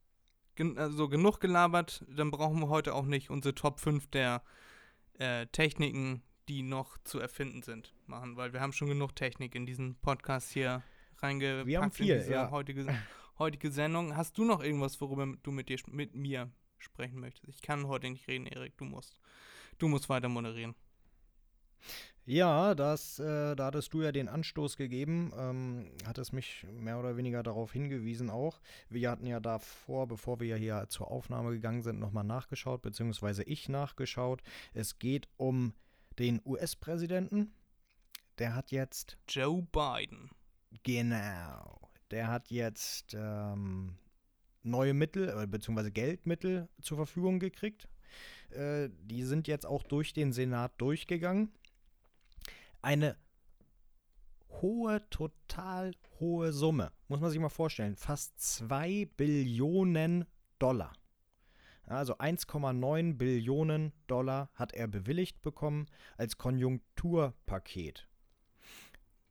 gen also genug gelabert, dann brauchen wir heute auch nicht unsere Top 5 der äh, Techniken, die noch zu erfinden sind, machen, weil wir haben schon genug Technik in diesen Podcast hier reingepackt. Wir haben viel, in diese ja. heutige, heutige Sendung. Hast du noch irgendwas, worüber du mit dir mit mir sprechen möchtest? Ich kann heute nicht reden, Erik, du musst. Du musst weiter moderieren. Ja, das, äh, da hattest du ja den Anstoß gegeben, ähm, hattest mich mehr oder weniger darauf hingewiesen auch. Wir hatten ja davor, bevor wir ja hier zur Aufnahme gegangen sind, nochmal nachgeschaut, beziehungsweise ich nachgeschaut. Es geht um den US-Präsidenten. Der hat jetzt, Joe Biden. genau, der hat jetzt ähm, neue Mittel, äh, beziehungsweise Geldmittel zur Verfügung gekriegt. Äh, die sind jetzt auch durch den Senat durchgegangen. Eine hohe, total hohe Summe. Muss man sich mal vorstellen. Fast 2 Billionen Dollar. Also 1,9 Billionen Dollar hat er bewilligt bekommen als Konjunkturpaket.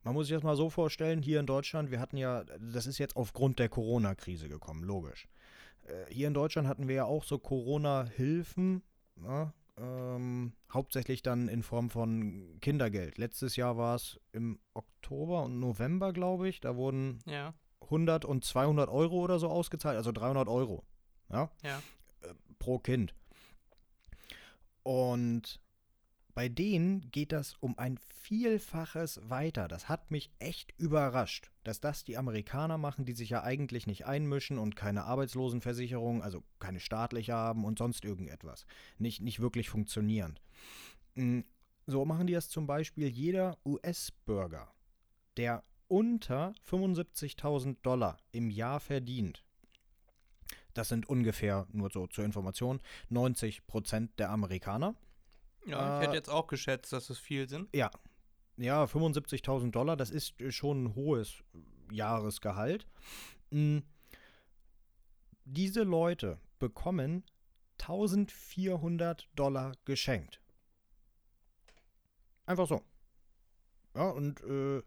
Man muss sich das mal so vorstellen, hier in Deutschland, wir hatten ja, das ist jetzt aufgrund der Corona-Krise gekommen, logisch. Äh, Hier in Deutschland hatten wir ja auch so Corona-Hilfen, ja, ähm, hauptsächlich dann in Form von Kindergeld. Letztes Jahr war es im Oktober und November, glaube ich. Da wurden Ja, 100 und 200 Euro oder so ausgezahlt, also 300 Euro ja, ja. Pro Kind. Und bei denen geht das um ein Vielfaches weiter. Das hat mich echt überrascht, dass das die Amerikaner machen, die sich ja eigentlich nicht einmischen und keine Arbeitslosenversicherung, also keine staatliche haben und sonst irgendetwas. Nicht, nicht wirklich funktionierend. Mm, So machen die das zum Beispiel jeder US-Bürger, der unter 75.000 Dollar im Jahr verdient. Das sind ungefähr, nur so zur Information, 90 Prozent der Amerikaner. Ja, ich Äh, hätte jetzt auch geschätzt, dass es viel sind. Ja. Ja, 75.000 Dollar, das ist äh, schon ein hohes Jahresgehalt. Mm. Diese Leute bekommen 1400 Dollar geschenkt. Einfach so. Ja, und äh,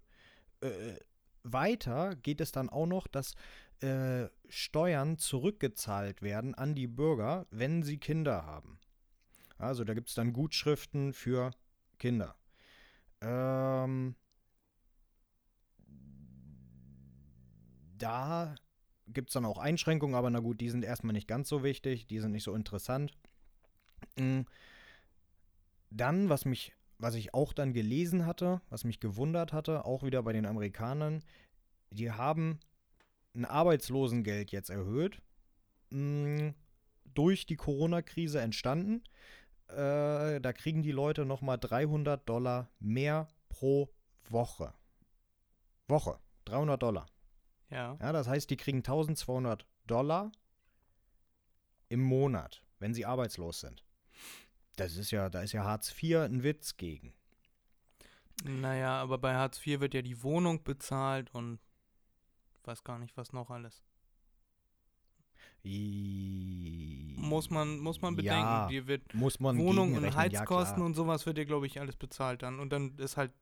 äh, weiter geht es dann auch noch, dass äh, Steuern zurückgezahlt werden an die Bürger, wenn sie Kinder haben. Also da gibt es dann Gutschriften für Kinder. Ähm, da gibt es dann auch Einschränkungen, aber na gut, die sind erstmal nicht ganz so wichtig, die sind nicht so interessant. Mm. Dann, was mich, was ich auch dann gelesen hatte, was mich gewundert hatte, auch wieder bei den Amerikanern, die haben ein Arbeitslosengeld jetzt erhöht, mm, durch die Corona-Krise entstanden. Äh, da kriegen die Leute nochmal 300 Dollar mehr pro Woche. Woche, 300 Dollar. Ja. Ja, das heißt, die kriegen 1200 Dollar im Monat, wenn sie arbeitslos sind. Das ist ja, da ist ja Hartz IV ein Witz gegen. Naja, aber bei Hartz IV wird ja die Wohnung bezahlt und weiß gar nicht, was noch alles. I- Muss man, muss man bedenken. Ja, Dir wird Wohnung und ja, Heizkosten klar. und sowas wird dir, glaube ich, alles bezahlt dann. Und dann ist halt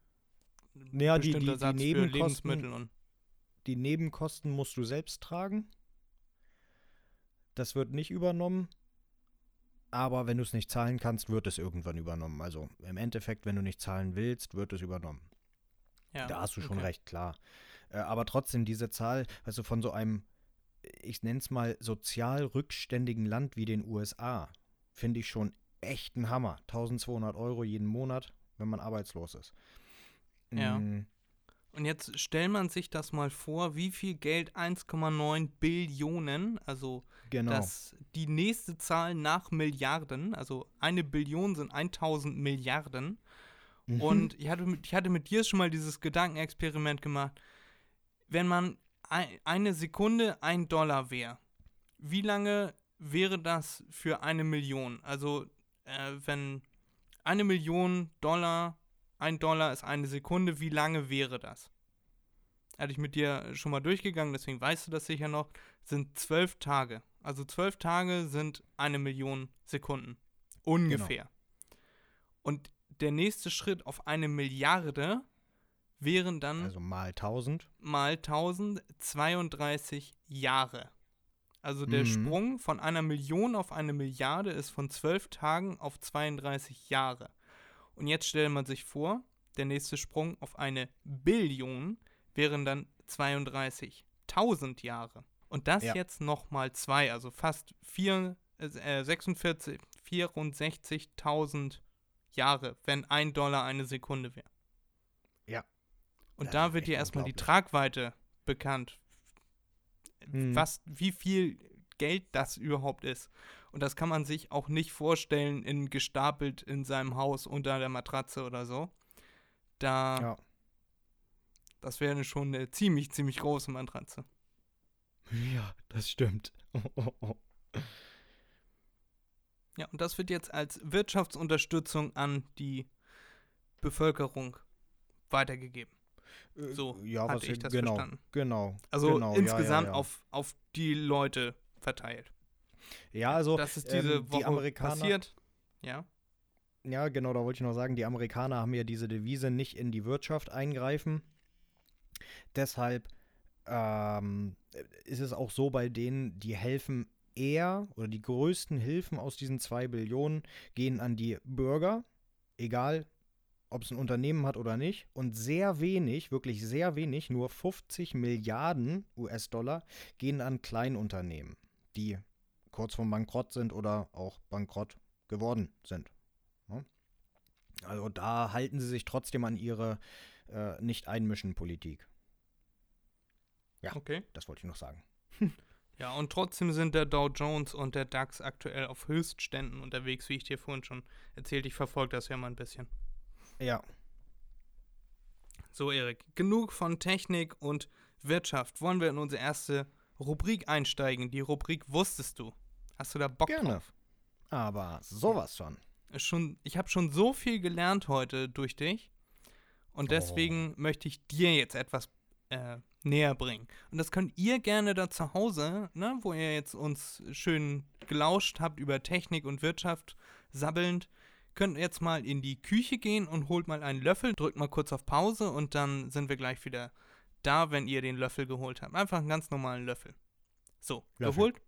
ein Ja, die- die- die Nebenkosten- Die Nebenkosten musst du selbst tragen. Das wird nicht übernommen. Aber wenn du es nicht zahlen kannst, wird es irgendwann übernommen. Also im Endeffekt, wenn du nicht zahlen willst, wird es übernommen. ja. Da hast du schon okay. recht, klar. Äh, aber trotzdem, diese Zahl, also von so einem, ich nenne es mal, sozial rückständigen Land wie den USA, finde ich schon echt ein Hammer. 1200 Euro jeden Monat, wenn man arbeitslos ist. Ja. Mm, Und jetzt stellt man sich das mal vor, wie viel Geld 1,9 Billionen, also genau. das, die nächste Zahl nach Milliarden, also eine Billion sind 1000 Milliarden. Mhm. Und ich hatte, mit, ich hatte mit dir schon mal dieses Gedankenexperiment gemacht. Wenn man ein, eine Sekunde ein Dollar wäre, wie lange wäre das für eine Million? Also, äh, wenn eine Million Dollar, ein Dollar ist eine Sekunde, wie lange wäre das? Hatte ich mit dir schon mal durchgegangen, deswegen weißt du das sicher noch, sind zwölf Tage. Also zwölf Tage sind eine Million Sekunden. Ungefähr. Und der nächste Schritt auf eine Milliarde wären dann Also mal 1000. mal 1000 32 Jahre. Also der Mhm. Sprung von einer Million auf eine Milliarde ist von 12 Tagen auf 32 Jahre. Und jetzt stellt man sich vor, der nächste Sprung auf eine Billion wären dann 32.000 Jahre. Und das Ja. jetzt nochmal zwei, also fast vier, äh, 46, 64.000 Jahre, wenn ein Dollar eine Sekunde wäre. Und Das da wird dir erstmal die. Tragweite bekannt, Mhm. was, wie viel Geld das überhaupt ist. Und das kann man sich auch nicht vorstellen, in, gestapelt in seinem Haus unter der Matratze oder so. Da, Ja. das wäre schon eine ziemlich, ziemlich große Matratze. Ja, das stimmt. Ja, und das wird jetzt als Wirtschaftsunterstützung an die Bevölkerung weitergegeben. So Äh, ja, hatte was ich das genau, verstanden. Genau. Also genau, insgesamt ja, ja. Auf, auf die Leute verteilt. Ja, also das ist diese ähm, Woche die Amerikaner, passiert. Ja. Ja, genau, da wollte ich noch sagen, die Amerikaner haben ja diese Devise nicht in die Wirtschaft eingreifen. Deshalb ähm, ist es auch so bei denen, die helfen eher oder die größten Hilfen aus diesen zwei Billionen gehen an die Bürger, egal ob es ein Unternehmen hat oder nicht. Und sehr wenig, wirklich sehr wenig, nur 50 Milliarden US-Dollar gehen an Kleinunternehmen, die kurz vorm Bankrott sind oder auch bankrott geworden sind. Ne? Also da halten sie sich trotzdem an ihre äh, Nicht-Einmischen-Politik. Ja. Okay. Das wollte ich noch sagen. Ja, und trotzdem sind der Dow Jones und der DAX aktuell auf Höchstständen unterwegs, wie ich dir vorhin schon erzählt. Ich verfolge das ja mal ein bisschen. Ja, So, Erik, genug von Technik und Wirtschaft. Wollen wir in unsere erste Rubrik einsteigen? Die Rubrik Wusstest du? Hast du da Bock Gerne. drauf? aber sowas von. Ist Schon, ich habe schon so viel gelernt heute durch dich. Und deswegen möchte ich dir jetzt etwas äh, näher bringen. Und das könnt ihr gerne da zu Hause, ne, wo ihr jetzt uns schön gelauscht habt über Technik und Wirtschaft sabbelnd, könnt jetzt mal in die Küche gehen und holt mal einen Löffel, drückt mal kurz auf Pause und dann sind wir gleich wieder da, wenn ihr den Löffel geholt habt. Einfach einen ganz normalen Löffel. So, Löffel. geholt?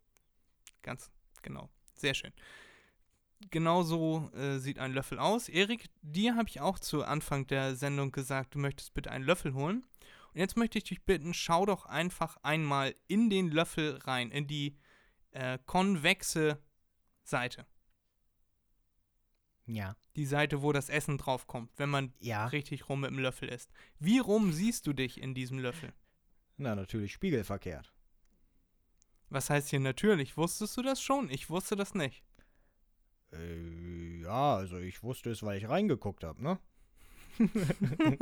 Ganz genau. Sehr schön. Genauso äh, sieht ein Löffel aus. Erik, dir habe ich auch zu Anfang der Sendung gesagt, du möchtest bitte einen Löffel holen. Und jetzt möchte ich dich bitten, schau doch einfach einmal in den Löffel rein, in die äh, konvexe Seite. Ja. Die Seite, wo das Essen draufkommt, wenn man Ja. richtig rum mit dem Löffel isst. Wie rum siehst du dich in diesem Löffel? Na, natürlich spiegelverkehrt. Was heißt hier natürlich? Wusstest du das schon? Ich wusste das nicht. Äh, ja, also ich wusste es, weil ich reingeguckt habe, ne?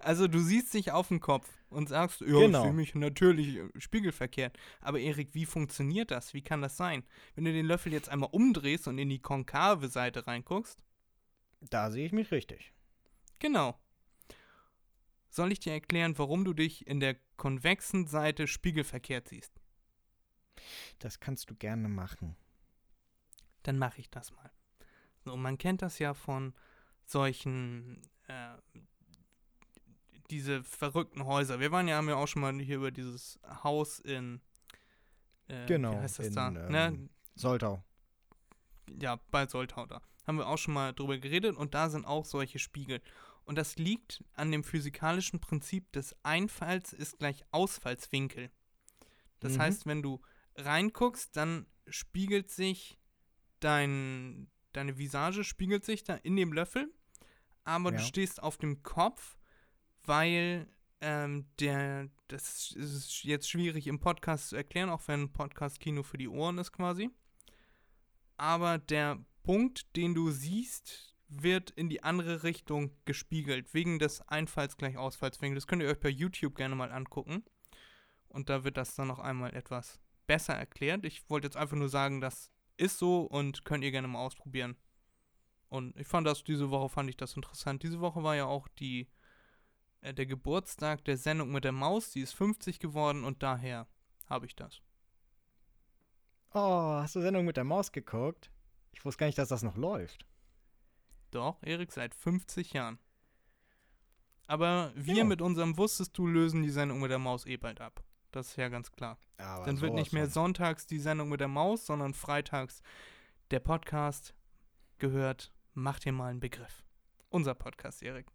Also du siehst dich auf den Kopf und sagst, ja, Genau. ich fühle mich natürlich äh, spiegelverkehrt. Aber Erik, wie funktioniert das? Wie kann das sein? Wenn du den Löffel jetzt einmal umdrehst und in die konkave Seite reinguckst, Da sehe ich mich richtig. genau. Soll ich dir erklären, warum du dich in der konvexen Seite spiegelverkehrt siehst? Das kannst du gerne machen. Dann mache ich das mal. So, man kennt das ja von solchen, äh, diese verrückten Häuser. Wir waren ja, haben ja auch schon mal hier über dieses Haus in, äh, Genau, wie heißt das in, da? ähm, ne? Soltau. Ja, bei Soltau da. Haben wir auch schon mal drüber geredet und da sind auch solche Spiegel. Und das liegt an dem physikalischen Prinzip des Einfalls ist gleich Ausfallswinkel. Das Mhm. heißt, wenn du reinguckst, dann spiegelt sich dein, deine Visage spiegelt sich da in dem Löffel, aber du Ja. stehst auf dem Kopf, weil ähm, der, das ist jetzt schwierig im Podcast zu erklären, auch wenn Podcast Kino für die Ohren ist quasi. Aber der Punkt, den du siehst, wird in die andere Richtung gespiegelt, wegen des Einfalls gleich Ausfallswinkels. Das könnt ihr euch bei YouTube gerne mal angucken. Und da wird das dann noch einmal etwas besser erklärt. Ich wollte jetzt einfach nur sagen, das ist so und könnt ihr gerne mal ausprobieren. Und ich fand das, diese Woche fand ich das interessant. Diese Woche war ja auch die, äh, der Geburtstag der Sendung mit der Maus, die ist 50 geworden und daher habe ich das. Oh, hast du Sendung mit der Maus geguckt? Ich wusste gar nicht, dass das noch läuft. Doch, Erik, seit 50 Jahren. Aber wir Ja. mit unserem Wusstest du lösen die Sendung mit der Maus eh bald ab. Das ist ja ganz klar. Aber Dann wird nicht mehr sonntags die Sendung mit der Maus, sondern freitags der Podcast gehört. Mach dir mal einen Begriff. Unser Podcast, Erik.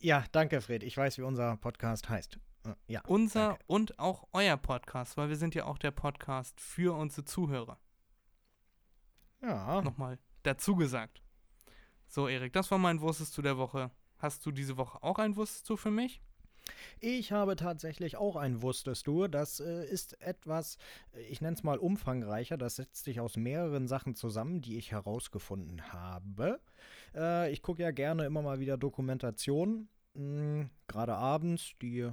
Ja, danke, Fred. Ich weiß, wie unser Podcast heißt. Äh, Ja. Unser danke. und auch euer Podcast, weil wir sind ja auch der Podcast für unsere Zuhörer. Ja. Nochmal dazu gesagt. So, Erik, das war mein Wusstest du der Woche. Hast du diese Woche auch ein Wusstest du für mich? Ich habe tatsächlich auch ein Wusstest du. Das äh, ist etwas, äh, ich nenne es mal umfangreicher. Das setzt sich aus mehreren Sachen zusammen, die ich herausgefunden habe. Äh, ich gucke ja gerne immer mal wieder Dokumentationen, mh, gerade abends. Die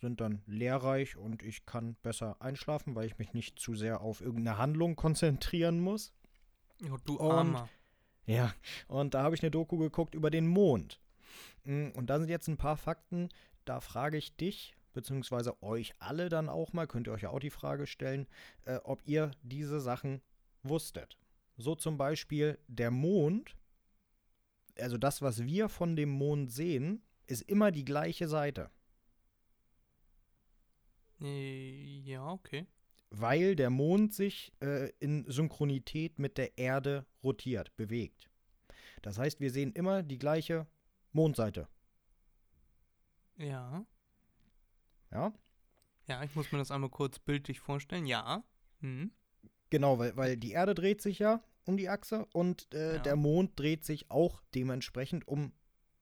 sind dann lehrreich und ich kann besser einschlafen, weil ich mich nicht zu sehr auf irgendeine Handlung konzentrieren muss. Oh, du Und- Armer. Ja, und da habe ich eine Doku geguckt über den Mond. Mm, Und da sind jetzt ein paar Fakten, da frage ich dich, beziehungsweise euch alle dann auch mal, könnt ihr euch ja auch die Frage stellen, äh, ob ihr diese Sachen wusstet. So zum Beispiel der Mond, also das, was wir von dem Mond sehen, ist immer die gleiche Seite, Äh, ja, okay. weil der Mond sich äh, in Synchronität mit der Erde rotiert, bewegt. Das heißt, wir sehen immer die gleiche Mondseite. Ja. Ja, Ja, ich muss mir das einmal kurz bildlich vorstellen. Ja. Hm. genau, weil, weil die Erde dreht sich ja um die Achse und äh, Ja. der Mond dreht sich auch dementsprechend um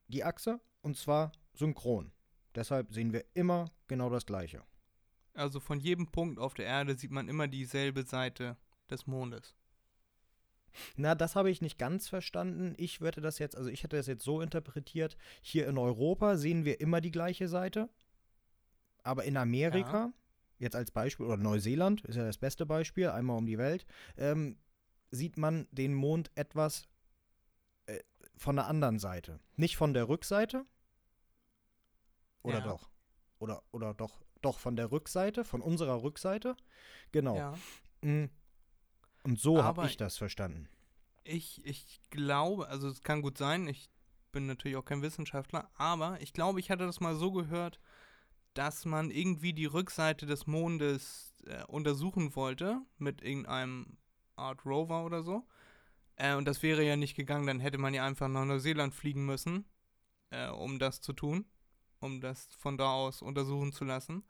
die Achse und zwar synchron. Deshalb sehen wir immer genau das Gleiche. Also von jedem Punkt auf der Erde sieht man immer dieselbe Seite des Mondes. Na, das habe ich nicht ganz verstanden. Ich würde das jetzt, also ich hätte das jetzt so interpretiert, hier in Europa sehen wir immer die gleiche Seite, aber in Amerika, jetzt als Beispiel, oder Neuseeland ist ja das beste Beispiel, einmal um die Welt, ähm, sieht man den Mond etwas äh, von der anderen Seite. Nicht von der Rückseite. Oder Ja. doch? Oder, oder doch, doch von der Rückseite, von unserer Rückseite. Genau. Ja. Mm. Und so habe ich das verstanden. Ich, ich glaube, also es kann gut sein, ich bin natürlich auch kein Wissenschaftler, aber ich glaube, ich hatte das mal so gehört, dass man irgendwie die Rückseite des Mondes äh, untersuchen wollte mit irgendeinem Art Rover oder so. Äh, und das wäre ja nicht gegangen, dann hätte man ja einfach nach Neuseeland fliegen müssen, äh, um das zu tun, um das von da aus untersuchen zu lassen.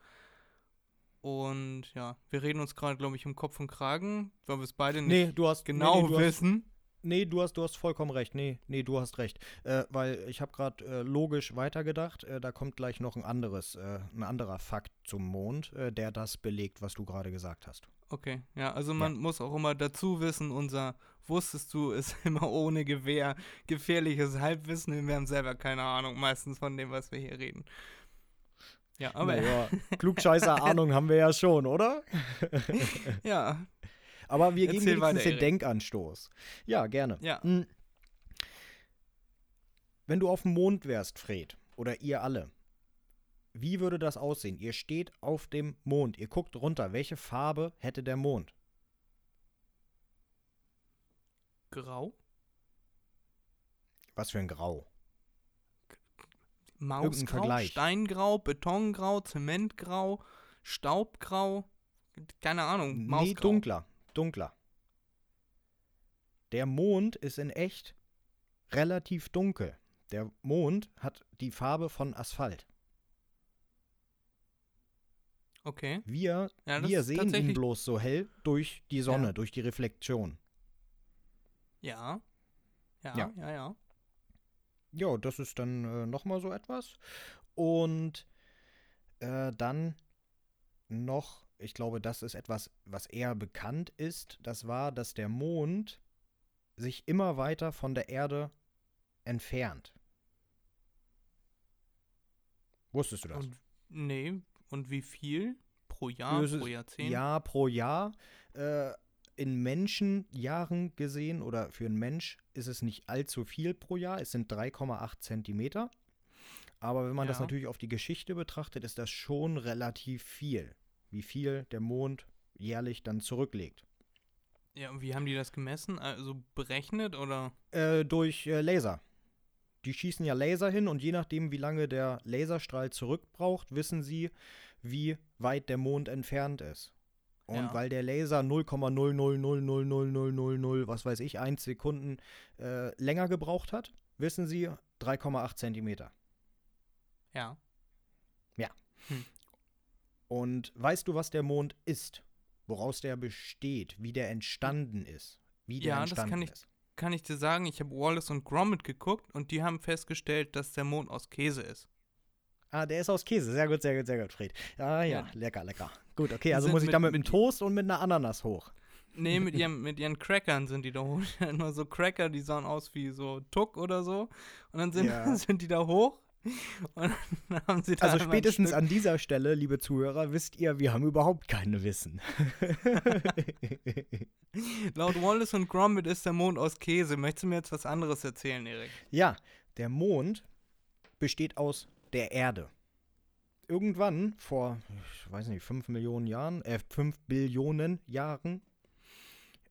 Und ja, wir reden uns gerade, glaube ich, im Kopf und Kragen, weil wir es beide nicht Nee, du hast genau nee, nee, du hast, wissen. nee, du hast, du hast vollkommen recht. Nee, nee, du hast recht. Äh, weil ich habe gerade äh, logisch weitergedacht. Äh, da kommt gleich noch ein anderes, äh, ein anderer Fakt zum Mond, äh, der das belegt, was du gerade gesagt hast. Okay, ja, also man muss auch immer dazu wissen, unser Wusstest du ist immer ohne Gewehr gefährliches Halbwissen. Wir haben selber keine Ahnung meistens von dem, was wir hier reden. Ja, aber naja, klugscheißer Ahnung haben wir ja schon, oder? ja, Aber wir geben Erzähl wenigstens weiter, den Erik. Denkanstoß. Ja, gerne. ja. Hm. Wenn du auf dem Mond wärst, Fred, oder ihr alle, wie würde das aussehen? Ihr steht auf dem Mond, ihr guckt runter. Welche Farbe hätte der Mond? Grau, Was für ein Grau. Mausgrau, Vergleich. Steingrau, Betongrau, Zementgrau, Staubgrau, keine Ahnung, Nee, Mausgrau. dunkler. Dunkler. Der Mond ist in echt relativ dunkel. Der Mond hat die Farbe von Asphalt. Okay, Wir, ja, wir sehen ihn bloß so hell durch die Sonne, Ja. durch die Reflexion. ja, ja, Ja. ja, ja, Ja, das ist dann äh, nochmal so etwas. Und äh, dann noch, ich glaube, das ist etwas, was eher bekannt ist. Das war, dass der Mond sich immer weiter von der Erde entfernt. Wusstest du das? Und nee, und wie viel? Pro Jahr, pro Jahrzehnt? Ja, pro Jahr. Äh, in Menschenjahren gesehen oder für einen Mensch ist es nicht allzu viel pro Jahr. Es sind 3,8 Zentimeter. Aber wenn man das Ja. natürlich auf die Geschichte betrachtet, ist das schon relativ viel. Wie viel der Mond jährlich dann zurücklegt. Ja, und wie haben die das gemessen? Also berechnet oder? Äh, durch äh, Laser. Die schießen ja Laser hin und je nachdem, wie lange der Laserstrahl zurückbraucht, wissen sie, wie weit der Mond entfernt ist. Und Ja. weil der Laser 0,0000000, was weiß ich, 1 Sekunden äh, länger gebraucht hat, wissen sie 3,8 Zentimeter. Ja. Und weißt du, was der Mond ist? Woraus der besteht? Wie der entstanden ist? Wie der Ja, das entstanden kann ich- ist? Kann ich dir sagen, ich habe Wallace und Gromit geguckt und die haben festgestellt, dass der Mond aus Käse ist. Ah, der ist aus Käse. Sehr gut, sehr gut, sehr gut, Fred. Ah ja, Ja. lecker, lecker. Gut, okay, also muss ich mit- da mit einem Toast und mit einer Ananas hoch. Nee, mit, ihrem, mit ihren Crackern sind die da hoch. Nur so Cracker, die sahen aus wie so Tuck oder so. Und dann sind, Ja. sind die da hoch. Und dann haben sie da Also spätestens an dieser Stelle, liebe Zuhörer, wisst ihr, wir haben überhaupt keine Wissen. Laut Wallace und Gromit ist der Mond aus Käse. Möchtest du mir jetzt was anderes erzählen, Erik? ja, der Mond besteht aus der Erde. Irgendwann vor, ich weiß nicht, 5 Millionen Jahren, äh, 5 Billionen Jahren,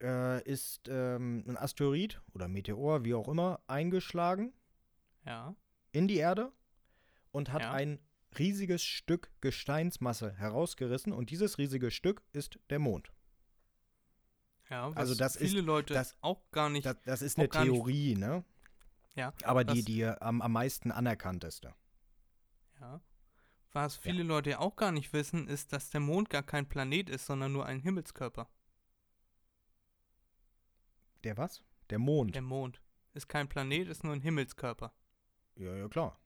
äh, ist ähm, ein Asteroid oder Meteor, wie auch immer, eingeschlagen Ja. in die Erde und hat Ja. ein riesiges Stück Gesteinsmasse herausgerissen und dieses riesige Stück ist der Mond. Ja, was Also das ist- viele Leute das- auch gar nicht. Das, das ist eine gar nicht- Theorie, ne? Ja, Aber die, die am, am meisten anerkannteste. Ja. Was viele Leute auch gar nicht wissen, ist, dass der Mond gar kein Planet ist, sondern nur ein Himmelskörper. Der was? Der Mond. Der Mond ist kein Planet, ist nur ein Himmelskörper. Ja, ja, klar.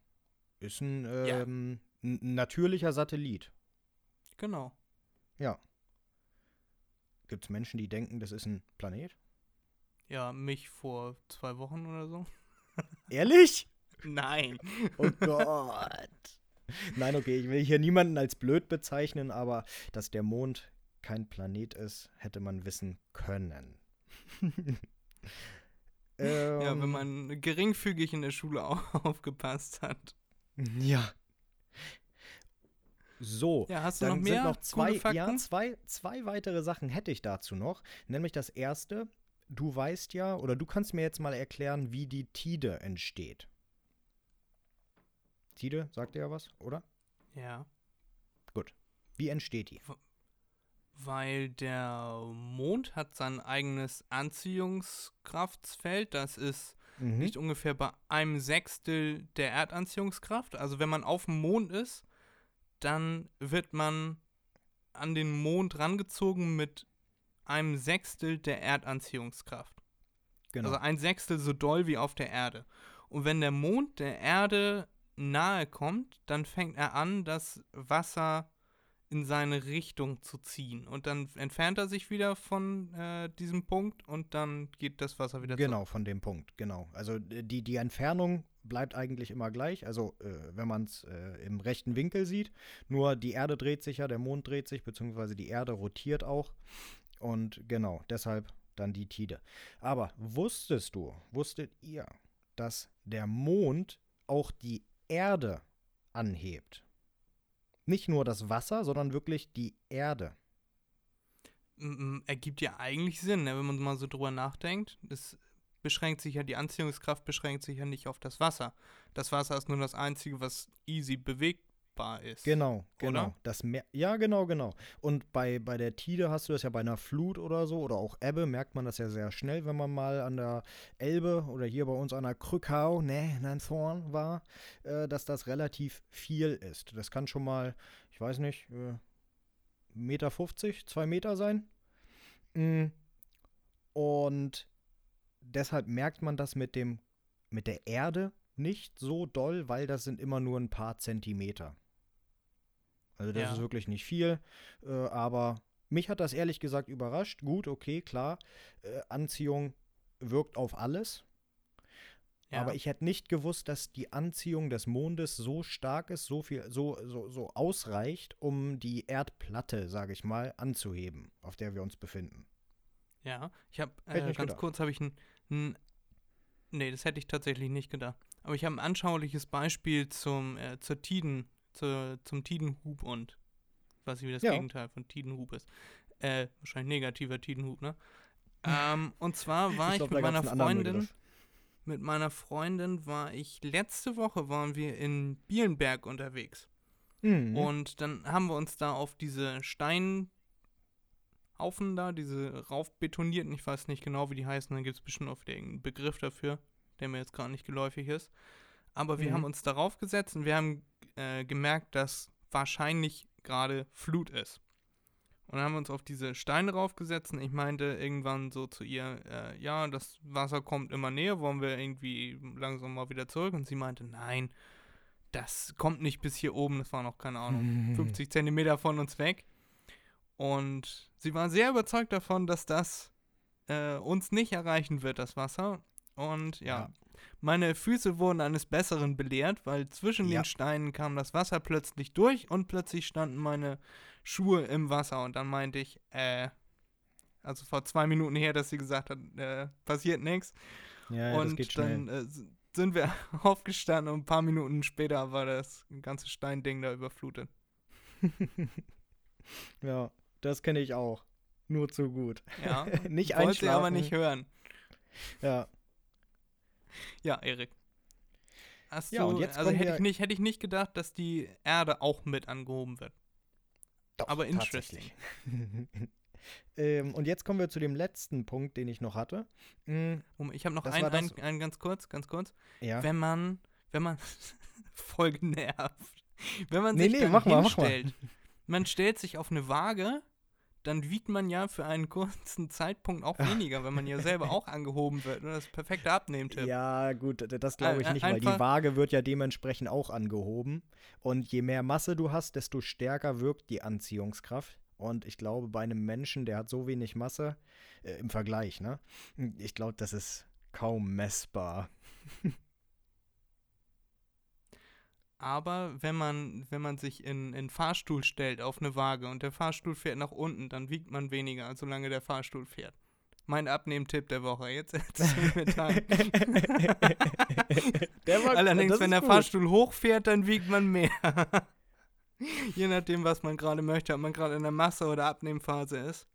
Ist ein, Ja. ähm, ein natürlicher Satellit. Genau. Gibt es Menschen, die denken, das ist ein Planet? Ja, mich vor zwei Wochen oder so. Ehrlich? Nein. Oh Gott. Nein, okay, ich will hier niemanden als blöd bezeichnen, aber dass der Mond kein Planet ist, hätte man wissen können. ähm, Ja, wenn man geringfügig in der Schule au- aufgepasst hat. Ja. So. Ja, hast du Dann noch mehr sind noch zwei, ja, zwei, zwei weitere Sachen hätte ich dazu noch. Nämlich das erste, du weißt ja, oder du kannst mir jetzt mal erklären, wie die Tide entsteht. Tide, sagt dir ja was, oder? Ja, Wie entsteht die? weil der Mond hat sein eigenes Anziehungskraftfeld. Das ist Mhm. liegt ungefähr bei einem Sechstel der Erdanziehungskraft. Also wenn man auf dem Mond ist, dann wird man an den Mond rangezogen mit einem Sechstel der Erdanziehungskraft. Genau. Also ein Sechstel so doll wie auf der Erde. Und wenn der Mond der Erde nahe kommt, dann fängt er an, das Wasser in seine Richtung zu ziehen. Und dann entfernt er sich wieder von äh, diesem Punkt und dann geht das Wasser wieder genau, von dem Punkt, genau. Also die, die Entfernung bleibt eigentlich immer gleich, also äh, wenn man es äh, im rechten Winkel sieht. Nur die Erde dreht sich ja, der Mond dreht sich, beziehungsweise die Erde rotiert auch. Und genau, deshalb dann die Tide. Aber wusstest du, wusstet ihr, dass der Mond auch die Erde anhebt? Nicht nur das Wasser, sondern wirklich die Erde. Ergibt ja eigentlich Sinn, ne, wenn man mal so drüber nachdenkt. Es beschränkt sich ja, die Anziehungskraft beschränkt sich ja nicht auf das Wasser. Das Wasser ist nur das Einzige, was easy bewegbar ist. Genau, genau. Oder? Das ja, genau, genau. Und bei, bei der Tide hast du das ja bei einer Flut oder so oder auch Ebbe, merkt man das ja sehr schnell, wenn man mal an der Elbe oder hier bei uns an der Krückau, ne, Nanthorn war, äh, dass das relativ viel ist. Das kann schon mal, ich weiß nicht, äh, Meter 50, zwei Meter sein. Mm. Und deshalb merkt man das mit dem, mit der Erde nicht so doll, weil das sind immer nur ein paar Zentimeter. Also das Ja. ist wirklich nicht viel, äh, aber mich hat das ehrlich gesagt überrascht. Gut, okay, klar, äh, Anziehung wirkt auf alles, Ja. aber ich hätte nicht gewusst, dass die Anziehung des Mondes so stark ist, so viel, so, so, so ausreicht, um die Erdplatte, sage ich mal, anzuheben, auf der wir uns befinden. Ja, ich habe äh, ganz gedacht. kurz habe ich ein, ein Nee, das hätte ich tatsächlich nicht gedacht. Aber ich habe ein anschauliches Beispiel zum äh, zur Tiden zur, zum Tidenhub und weiß ich wie das Ja. Gegenteil von Tidenhub ist. Äh, wahrscheinlich negativer Tidenhub, ne? Ähm, und zwar war ich, glaub, mit meiner Freundin mit meiner Freundin war ich letzte Woche waren wir in Bielenberg unterwegs. Mhm. Und dann haben wir uns da auf diese Steinhaufen da, diese raufbetonierten, ich weiß nicht genau, wie die heißen, dann gibt es bestimmt auch wieder irgendeinen Begriff dafür, der mir jetzt gerade nicht geläufig ist. Aber wir Mhm. haben uns darauf gesetzt und wir haben äh, gemerkt, dass wahrscheinlich gerade Flut ist. Und dann haben wir uns auf diese Steine raufgesetzt und ich meinte irgendwann so zu ihr, äh, ja, das Wasser kommt immer näher, wollen wir irgendwie langsam mal wieder zurück? Und sie meinte, nein, das kommt nicht bis hier oben, das war noch, keine Ahnung, 50 Zentimeter von uns weg. Und sie war sehr überzeugt davon, dass das äh, uns nicht erreichen wird, das Wasser. Und ja, Ja. Meine Füße wurden eines Besseren belehrt, weil zwischen Ja. den Steinen kam das Wasser plötzlich durch und plötzlich standen meine Schuhe im Wasser. Und dann meinte ich, äh, also vor zwei Minuten her, dass sie gesagt hat, äh, passiert nichts. Ja, ja, das Und geht dann äh, sind wir aufgestanden und ein paar Minuten später war das ganze Steinding da überflutet. ja, das kenne ich auch. Nur zu gut. Ja, nicht wollte sie aber einschlafen. nicht hören. Ja, Ja, Erik. Hast Ja, du, und jetzt also hätte ich, nicht, hätte ich nicht gedacht, dass die Erde auch mit angehoben wird. doch, Aber interesting. tatsächlich. ähm, und jetzt kommen wir zu dem letzten Punkt, den ich noch hatte. Moment, Ich habe noch einen, einen, einen ganz kurz, ganz kurz. ja. Wenn man, wenn man, voll genervt. Wenn man Nee, sich nee, mach mal, mach mal. hinstellt, man stellt sich auf eine Waage, dann wiegt man ja für einen kurzen Zeitpunkt auch weniger, wenn man ja selber auch angehoben wird. Ne? Das ist perfekter Abnehmtipp. Ja, gut, das glaube ich Äh, nicht, weil die Waage wird ja dementsprechend auch angehoben. Und je mehr Masse du hast, desto stärker wirkt die Anziehungskraft. Und ich glaube, bei einem Menschen, der hat so wenig Masse, äh, im Vergleich, ne? Ich glaube, das ist kaum messbar. Aber wenn man, wenn man sich in in Fahrstuhl stellt auf eine Waage und der Fahrstuhl fährt nach unten, dann wiegt man weniger, solange der Fahrstuhl fährt. Mein Abnehmtipp der Woche. Jetzt erzähl mir war- Allerdings, wenn der gut. Fahrstuhl hochfährt, dann wiegt man mehr. Je nachdem, was man gerade möchte, ob man gerade in der Masse- oder Abnehmphase ist.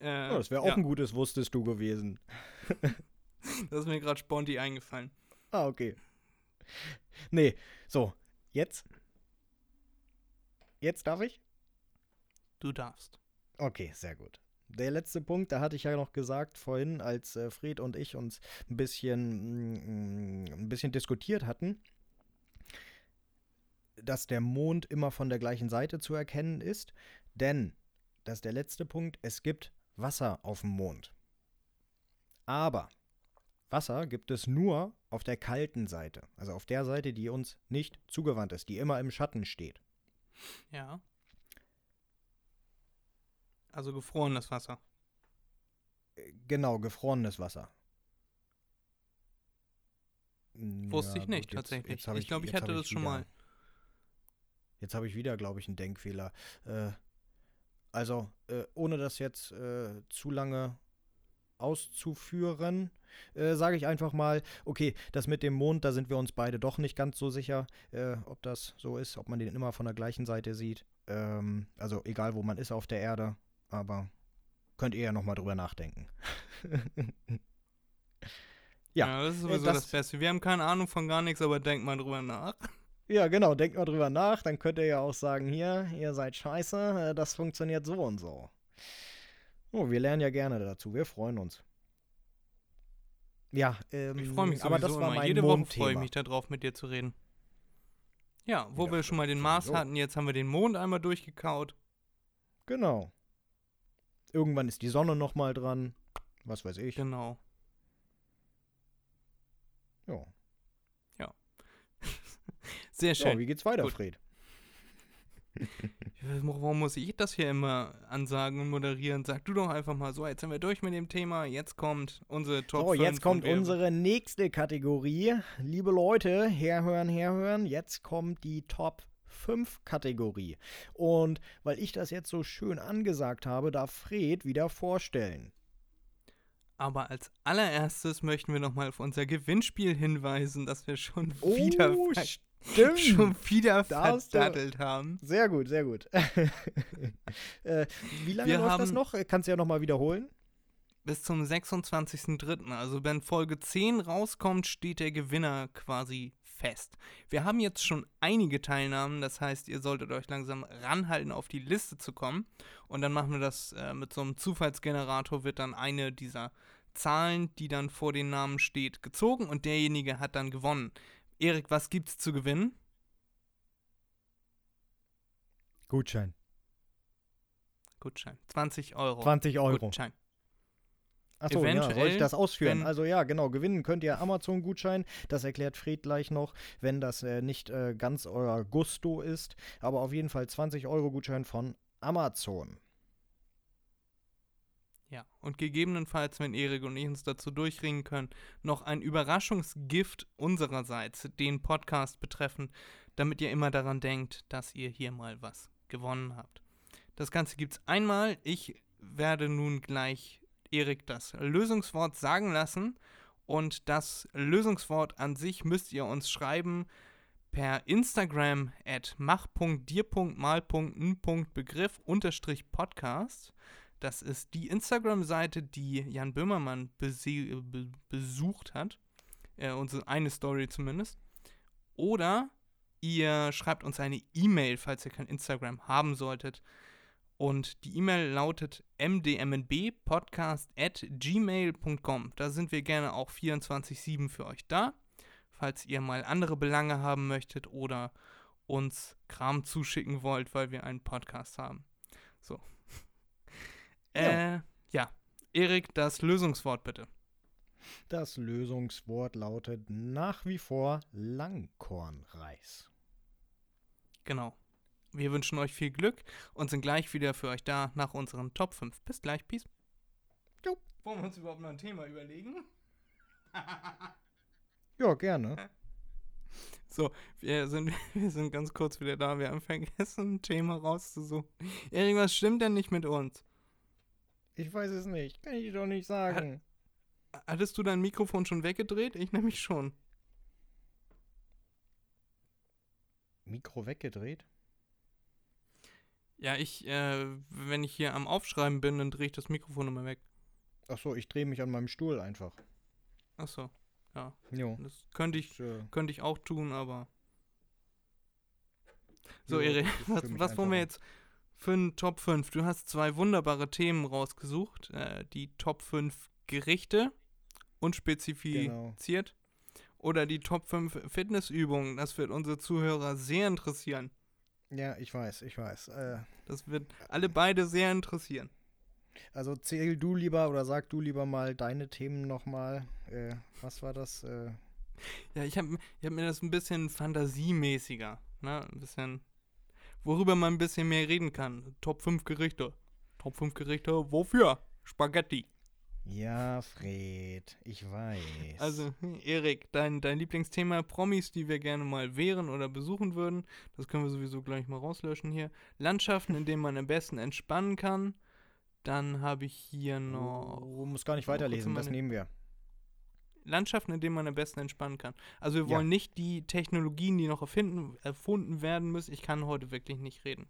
Äh, Ja, das wäre auch ja, ein gutes Wusstest du gewesen. Das ist mir gerade sponti eingefallen. Ah, okay. Nee, so, jetzt? Jetzt darf ich? Du darfst. Okay, sehr gut. Der letzte Punkt, da hatte ich ja noch gesagt vorhin, als äh, Fred und ich uns ein bisschen, mm, ein bisschen diskutiert hatten, dass der Mond immer von der gleichen Seite zu erkennen ist. Denn, das ist der letzte Punkt, es gibt Wasser auf dem Mond. Aber Wasser gibt es nur auf der kalten Seite, also auf der Seite, die uns nicht zugewandt ist, die immer im Schatten steht. Ja. Also gefrorenes Wasser. Äh, Genau, gefrorenes Wasser. Wusste ich nicht, tatsächlich. hab Ich glaub, ich jetzt hatte das schon mal. Jetzt habe ich wieder, glaube ich, einen Denkfehler. Äh, also, äh, ohne das jetzt äh, zu lange auszuführen, äh, sage ich einfach mal, okay, das mit dem Mond, da sind wir uns beide doch nicht ganz so sicher, äh, ob das so ist, ob man den immer von der gleichen Seite sieht. Ähm, also egal, wo man ist auf der Erde, aber könnt ihr ja nochmal drüber nachdenken. Ja, das ist äh, sowieso das- das, Beste. Wir haben keine Ahnung von gar nichts, aber denkt mal drüber nach. Ja, genau, denkt mal drüber nach, dann könnt ihr ja auch sagen, hier, ihr seid scheiße, äh, das funktioniert so und so. Oh, wir lernen ja gerne dazu, wir freuen uns. Ja, ähm, Ich freue mich aber das war immer. mein Jede Woche freue ich mich darauf, mit dir zu reden. Ja, wo Ja, wir schon mal den Mars sowieso. hatten, jetzt haben wir den Mond einmal durchgekaut. Genau. Irgendwann ist die Sonne nochmal dran, was weiß ich. Genau. Ja. Sehr ja, schön. wie geht's weiter, Gut. Fred? Warum muss ich das hier immer ansagen und moderieren? Sag du doch einfach mal so, jetzt sind wir durch mit dem Thema, jetzt kommt unsere Top So, 5 jetzt kommt unsere nächste Kategorie. Liebe Leute, herhören, herhören. Jetzt kommt die Top 5 Kategorie. Und weil ich das jetzt so schön angesagt habe, darf Fred wieder vorstellen. Aber als allererstes möchten wir nochmal auf unser Gewinnspiel hinweisen, das wir schon wieder, Oh, ver- stimmt. schon wieder Da verdattelt haben. Sehr gut, sehr gut. äh, wie lange Wir läuft das noch? Kannst du ja nochmal wiederholen. Bis zum 26.03. Also wenn Folge 10 rauskommt, steht der Gewinner quasi fest. Wir haben jetzt schon einige Teilnahmen, das heißt, ihr solltet euch langsam ranhalten, auf die Liste zu kommen. Und dann machen wir das äh, mit so einem Zufallsgenerator, wird dann eine dieser Zahlen, die dann vor den Namen steht, gezogen und derjenige hat dann gewonnen. Erik, was gibt's zu gewinnen? Gutschein. Gutschein. 20 Euro. 20 Euro. Gutschein. Achso, ja, soll ich das ausführen? Also ja, genau, gewinnen könnt ihr Amazon-Gutschein. Das erklärt Fred gleich noch, wenn das äh, nicht äh, ganz euer Gusto ist. Aber auf jeden Fall 20 Euro Gutschein von Amazon. Ja, und gegebenenfalls, wenn Erik und ich uns dazu durchringen können, noch ein Überraschungsgift unsererseits, den Podcast betreffend, damit ihr immer daran denkt, dass ihr hier mal was gewonnen habt. Das Ganze gibt's einmal. Ich werde nun gleich Erik das Lösungswort sagen lassen. Und das Lösungswort an sich müsst ihr uns schreiben per Instagram at mach.dir.mal.n.begriff unterstrich Podcast. Das ist die Instagram-Seite, die Jan Böhmermann bese- be besucht hat. Äh, unsere eine Story zumindest. Oder ihr schreibt uns eine E-Mail, falls ihr kein Instagram haben solltet. Und die E-Mail lautet mdmnbpodcast.gmail.com. Da sind wir gerne auch 24-7 für euch da. Falls ihr mal andere Belange haben möchtet oder uns Kram zuschicken wollt, weil wir einen Podcast haben. So. Ja. Äh, ja. Erik, das Lösungswort bitte. Das Lösungswort lautet nach wie vor Langkornreis. Genau. Wir wünschen euch viel Glück und sind gleich wieder für euch da nach unseren Top 5. Bis gleich, Peace. Jo. Wollen wir uns überhaupt noch ein Thema überlegen? Ja, gerne. So, wir sind, wir sind ganz kurz wieder da. Wir haben vergessen, ein Thema rauszusuchen. Erik, was stimmt denn nicht mit uns? Ich weiß es nicht. Kann ich doch nicht sagen. Hattest du dein Mikrofon schon weggedreht? Ich nämlich schon. Mikro weggedreht? Ja, ich, äh, wenn ich hier am Aufschreiben bin, dann drehe ich das Mikrofon immer weg. Achso, ich drehe mich an meinem Stuhl einfach. Achso, Jo. das könnte ich, äh, könnte ich auch tun, aber. So, Erik, was, was wollen wir jetzt für einen Top 5? Du hast zwei wunderbare Themen rausgesucht. Äh, die Top 5 Gerichte, unspezifiziert. Oder die Top 5 Fitnessübungen. Das wird unsere Zuhörer sehr interessieren. Ja, ich weiß, ich weiß. Äh, Das wird alle beide sehr interessieren. also zähl du lieber oder sag du lieber mal deine Themen nochmal. Äh, was war das? Äh, Ja, ich habe ich hab mir das ein bisschen fantasiemäßiger, ne? Ein bisschen, worüber man ein bisschen mehr reden kann. Top 5 Gerichte. Top 5 Gerichte, wofür? Spaghetti. ja, Fred, ich weiß. Also, Erik, dein, dein Lieblingsthema Promis, die wir gerne mal wären oder besuchen würden. Das können wir sowieso gleich mal rauslöschen hier. Landschaften, in denen man am besten entspannen kann. Dann habe ich hier noch Oh, muss gar nicht weiterlesen, das nehmen wir. Landschaften, in denen man am besten entspannen kann. Also wir Ja. wollen nicht die Technologien, die noch erfinden, erfunden werden müssen. Ich kann heute wirklich nicht reden.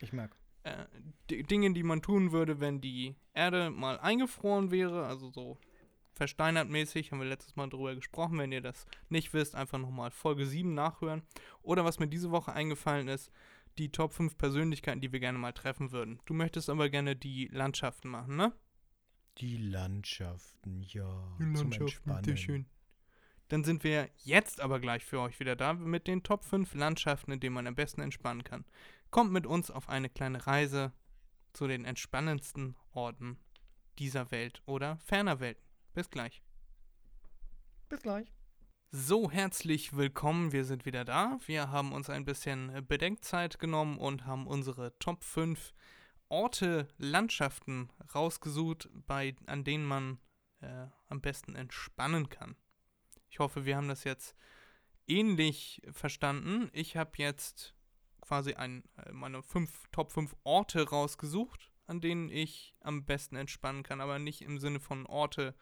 Ich merke. Äh, D Dinge, die man tun würde, wenn die Erde mal eingefroren wäre, also so versteinert mäßig, haben wir letztes Mal drüber gesprochen. Wenn ihr das nicht wisst, einfach nochmal Folge 7 nachhören. Oder was mir diese Woche eingefallen ist, die Top 5 Persönlichkeiten, die wir gerne mal treffen würden. Du möchtest aber gerne die Landschaften machen, ne? Die Landschaften, ja. Die zum Landschaften, Entspannen. sehr schön. Dann sind wir jetzt aber gleich für euch wieder da mit den Top 5 Landschaften, in denen man am besten entspannen kann. Kommt mit uns auf eine kleine Reise zu den entspannendsten Orten dieser Welt oder ferner Welten. Bis gleich. Bis gleich. So, herzlich willkommen. Wir sind wieder da. Wir haben uns ein bisschen Bedenkzeit genommen und haben unsere Top 5 Orte, Landschaften rausgesucht, bei, an denen man äh, am besten entspannen kann. Ich hoffe, wir haben das jetzt ähnlich verstanden. Ich habe jetzt quasi ein, äh, meine fünf, Top 5 Orte rausgesucht an denen ich am besten entspannen kann, aber nicht im Sinne von Orte,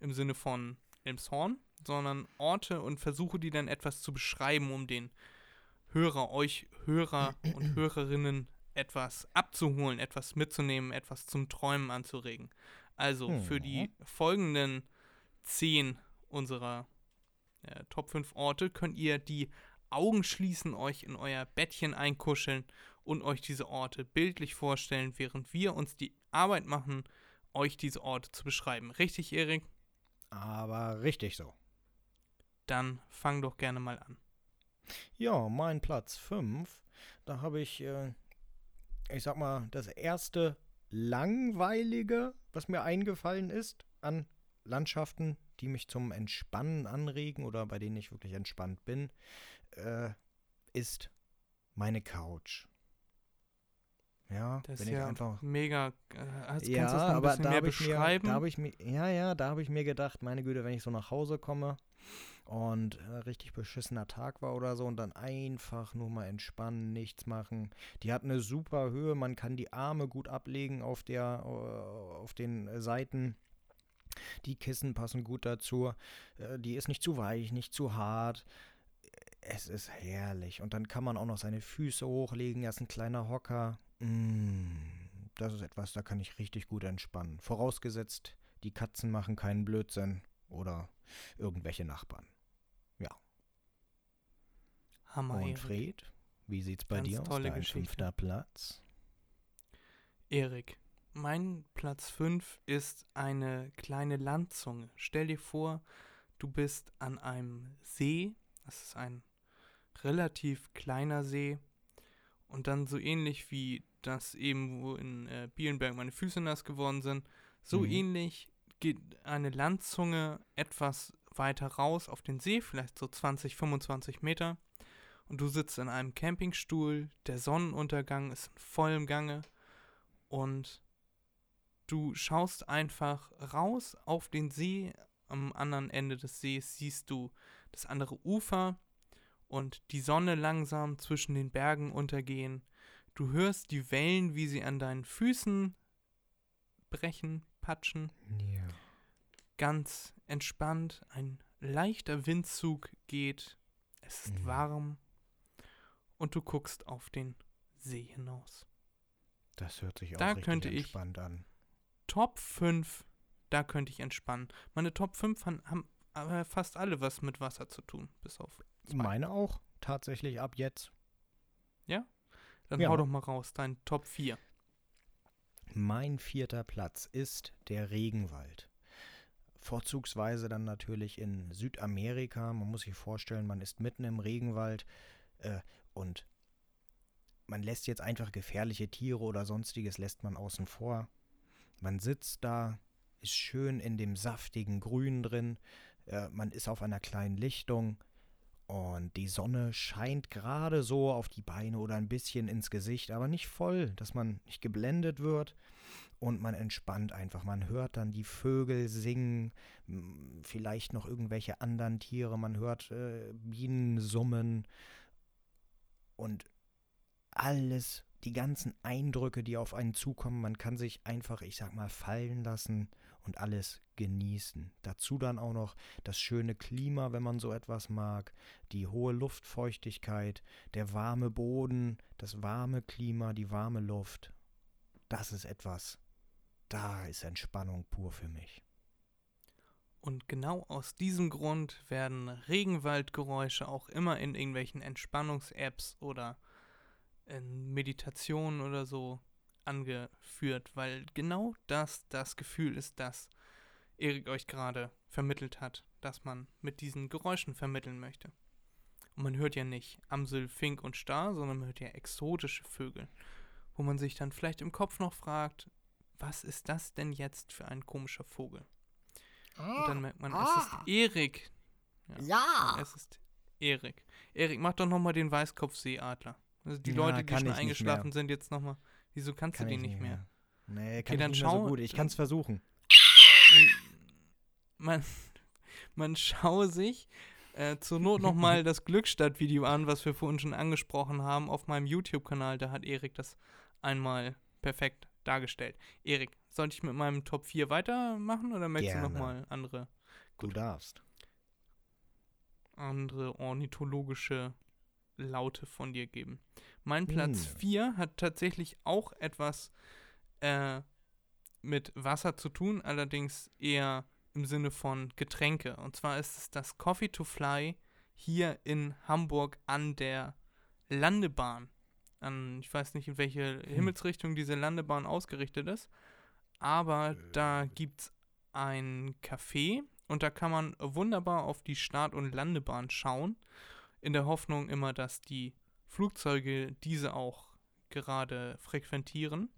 im Sinne von Elmshorn, sondern Orte und versuche die dann etwas zu beschreiben, um den Hörer, euch Hörer und Hörerinnen etwas abzuholen, etwas mitzunehmen, etwas zum Träumen anzuregen. Also für die folgenden zehn unserer äh, Top 5 Orte könnt ihr die Augen schließen, euch in euer Bettchen einkuscheln und euch diese Orte bildlich vorstellen, während wir uns die Arbeit machen, euch diese Orte zu beschreiben. Richtig, Erik? Aber richtig so. Dann fang doch gerne mal an. Ja, mein Platz 5. Da habe ich, äh, ich sag mal, das erste langweilige, was mir eingefallen ist an Landschaften, die mich zum Entspannen anregen oder bei denen ich wirklich entspannt bin, äh, ist meine Couch. Ja, Das ist ich ja einfach mega. Äh, hast, ja, aber da habe ich mir, beschreiben? da habe ich mir, ja, ja, da habe ich mir gedacht, meine Güte, wenn ich so nach Hause komme und äh, richtig beschissener Tag war oder so und dann einfach nur mal entspannen, nichts machen. Die hat eine super Höhe, man kann die Arme gut ablegen auf der, äh, auf den äh, Seiten. Die Kissen passen gut dazu. Äh, die ist nicht zu weich, nicht zu hart. Es ist herrlich. Und dann kann man auch noch seine Füße hochlegen. Er ist ein kleiner Hocker. Mm, das ist etwas, da kann ich richtig gut entspannen. Vorausgesetzt, die Katzen machen keinen Blödsinn oder irgendwelche Nachbarn. Hammer, Und Erik. Fred, wie sieht's bei Ganz dir aus? tolle Dein Geschichte. fünfter Platz. Erik, mein Platz 5 ist eine kleine Landzunge. Stell dir vor, du bist an einem See. Das ist ein relativ kleiner See. Und dann so ähnlich wie das eben, wo in äh, Bielenberg meine Füße nass geworden sind, so Mhm. ähnlich geht eine Landzunge etwas weiter raus auf den See, vielleicht so 20, 25 Meter. Und du sitzt in einem Campingstuhl, der Sonnenuntergang ist in vollem Gange und du schaust einfach raus auf den See. Am anderen Ende des Sees siehst du das andere Ufer und die Sonne langsam zwischen den Bergen untergehen. Du hörst die Wellen, wie sie an deinen Füßen brechen, patschen. Ja. Ganz entspannt. Ein leichter Windzug geht. Es ist Mhm. warm. Und du guckst auf den See hinaus. Das hört sich auch Da richtig könnte ich- entspannt an. Top 5, da könnte ich entspannen. Meine Top 5 han- haben aber fast alle was mit Wasser zu tun, bis auf zwei. Meine auch, tatsächlich ab jetzt. Dann Ja. hau doch mal raus, dein Top 4. Mein vierter Platz ist der Regenwald. Vorzugsweise dann natürlich in Südamerika. Man muss sich vorstellen, man ist mitten im Regenwald äh, und man lässt jetzt einfach gefährliche Tiere oder sonstiges lässt man außen vor. Man sitzt da, ist schön in dem saftigen Grün drin. Äh, man ist auf einer kleinen Lichtung und die Sonne scheint gerade so auf die Beine oder ein bisschen ins Gesicht, aber nicht voll, dass man nicht geblendet wird. Und man entspannt einfach. Man hört dann die Vögel singen, vielleicht noch irgendwelche anderen Tiere, man hört äh, Bienen summen. Und alles, die ganzen Eindrücke, die auf einen zukommen, man kann sich einfach, ich sag mal, fallen lassen und alles genießen. Dazu dann auch noch das schöne Klima, wenn man so etwas mag, die hohe Luftfeuchtigkeit, der warme Boden, das warme Klima, die warme Luft. Das ist etwas, da ist Entspannung pur für mich. Und genau aus diesem Grund werden Regenwaldgeräusche auch immer in irgendwelchen Entspannungs-Apps oder in Meditationen oder so angeführt, weil genau das das Gefühl ist, das Erik euch gerade vermittelt hat, dass man mit diesen Geräuschen vermitteln möchte. Und man hört ja nicht Amsel, Fink und Star, sondern man hört ja exotische Vögel, wo man sich dann vielleicht im Kopf noch fragt, was ist das denn jetzt für ein komischer Vogel? Und dann merkt man, es ist Erik. Ja. Es ist Erik. Erik, mach doch nochmal den Weißkopfseeadler. Also die Ja, Leute, die schon eingeschlafen sind, jetzt nochmal. Wieso kannst Kann du den nicht mehr? Nee, kann dann ich nicht mehr so schau- gut. Ich kann es versuchen. Man, man schaue sich äh, zur Not nochmal das Glückstadt-Video an, was wir vorhin schon angesprochen haben, auf meinem YouTube-Kanal. Da hat Erik das einmal perfekt dargestellt. Erik, sollte ich mit meinem Top 4 weitermachen oder möchtest Gerne. du nochmal andere, Du darfst. andere ornithologische Laute von dir geben? Mein Platz Hm. 4 hat tatsächlich auch etwas äh, mit Wasser zu tun, allerdings eher im Sinne von Getränke. Und zwar ist es das Coffee to Fly hier in Hamburg an der Landebahn. An, ich weiß nicht, in welche Himmelsrichtung diese Landebahn ausgerichtet ist, aber da gibt es ein Café und da kann man wunderbar auf die Start- und Landebahn schauen, in der Hoffnung immer, dass die Flugzeuge diese auch gerade frequentieren.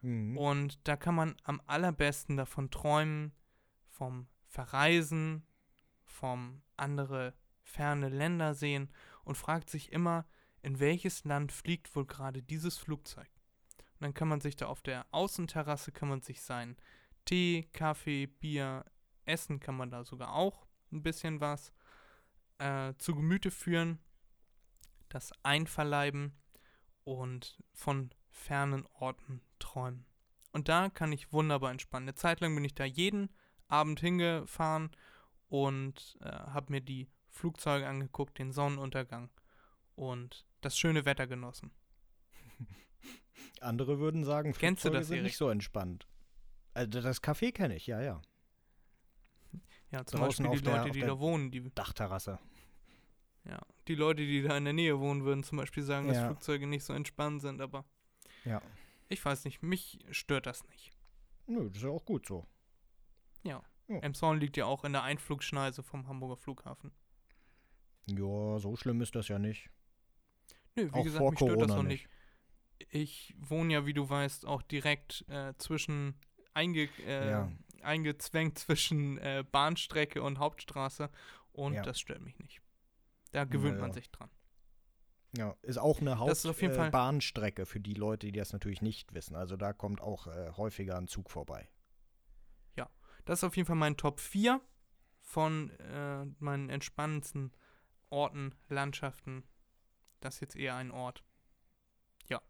Mhm. Und da kann man am allerbesten davon träumen, vom Verreisen, vom andere ferne Länder sehen und fragt sich immer, in welches Land fliegt wohl gerade dieses Flugzeug. Und dann kann man sich da auf der Außenterrasse, kann man sich seinen Tee, Kaffee, Bier, Essen kann man da sogar auch ein bisschen was äh, zu Gemüte führen, das einverleiben und von fernen Orten träumen. Und da kann ich wunderbar entspannen. Eine Zeit lang bin ich da jeden Abend hingefahren und äh, habe mir die Flugzeuge angeguckt, den Sonnenuntergang und das schöne Wetter genossen. Andere würden sagen, Kennst du Flugzeuge das, sind Erik? nicht so entspannt. Also das Café kenne ich, ja, ja. Ja, zum Draußen Beispiel die der- Leute, auf die der- da wohnen, die, Dachterrasse. Ja, die Leute, die da in der Nähe wohnen, würden zum Beispiel sagen, dass Ja. Flugzeuge nicht so entspannt sind, aber Ja. ich weiß nicht, mich stört das nicht. Nö, das ist ja auch gut so. Ja. Ja. Emshorn liegt ja auch in der Einflugschneise vom Hamburger Flughafen. Ja, so schlimm ist das ja nicht. Nö, wie Auch gesagt, mich stört das Corona auch nicht. Ich wohne ja, wie du weißt, auch direkt äh, zwischen einge, äh, Ja. eingezwängt zwischen äh, Bahnstrecke und Hauptstraße und Ja. das stört mich nicht. Da gewöhnt man Ja. sich dran. Ja, ist auch eine Hauptbahnstrecke für die Leute, die das natürlich nicht wissen. Also da kommt auch äh, häufiger ein Zug vorbei. Das ist auf jeden Fall mein Top 4 von äh, meinen entspannendsten Orten, Landschaften. Das ist jetzt eher ein Ort. Ja.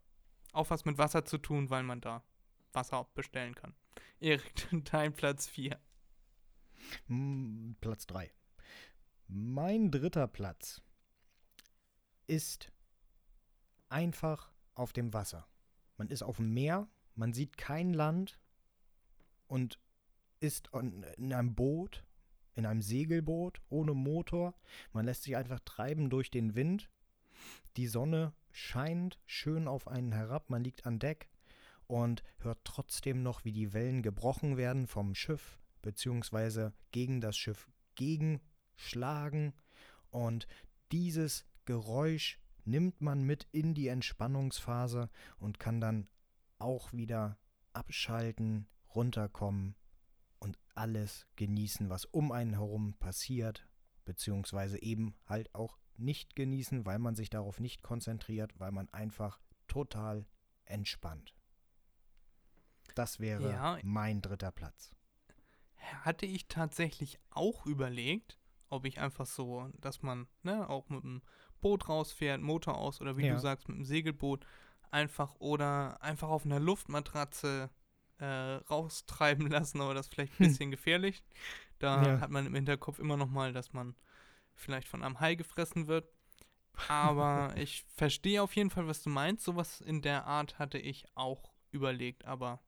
Auch was mit Wasser zu tun, weil man da Wasser auch bestellen kann. Erik, dein Platz 4. Hm, Platz 3. Mein dritter Platz ist einfach auf dem Wasser. Man ist auf dem Meer, man sieht kein Land und ist in einem Boot, in einem Segelboot ohne Motor. Man lässt sich einfach treiben durch den Wind. Die Sonne scheint schön auf einen herab, man liegt an Deck und hört trotzdem noch, wie die Wellen gebrochen werden vom Schiff, beziehungsweise gegen das Schiff gegenschlagen. Und dieses Geräusch nimmt man mit in die Entspannungsphase und kann dann auch wieder abschalten, runterkommen und alles genießen, was um einen herum passiert, beziehungsweise eben halt auch nicht genießen, weil man sich darauf nicht konzentriert, weil man einfach total entspannt. Das wäre Ja. mein dritter Platz. Hatte ich tatsächlich auch überlegt, ob ich einfach so, dass man ne, auch mit dem Boot rausfährt, Motor aus oder wie Ja. du sagst, mit dem Segelboot einfach oder einfach auf einer Luftmatratze äh, raustreiben lassen, aber das ist vielleicht ein bisschen gefährlich. Da Ja. hat man im Hinterkopf immer noch mal, dass man vielleicht von einem Hai gefressen wird. Aber ich verstehe auf jeden Fall, was du meinst. Sowas in der Art hatte ich auch überlegt, aber,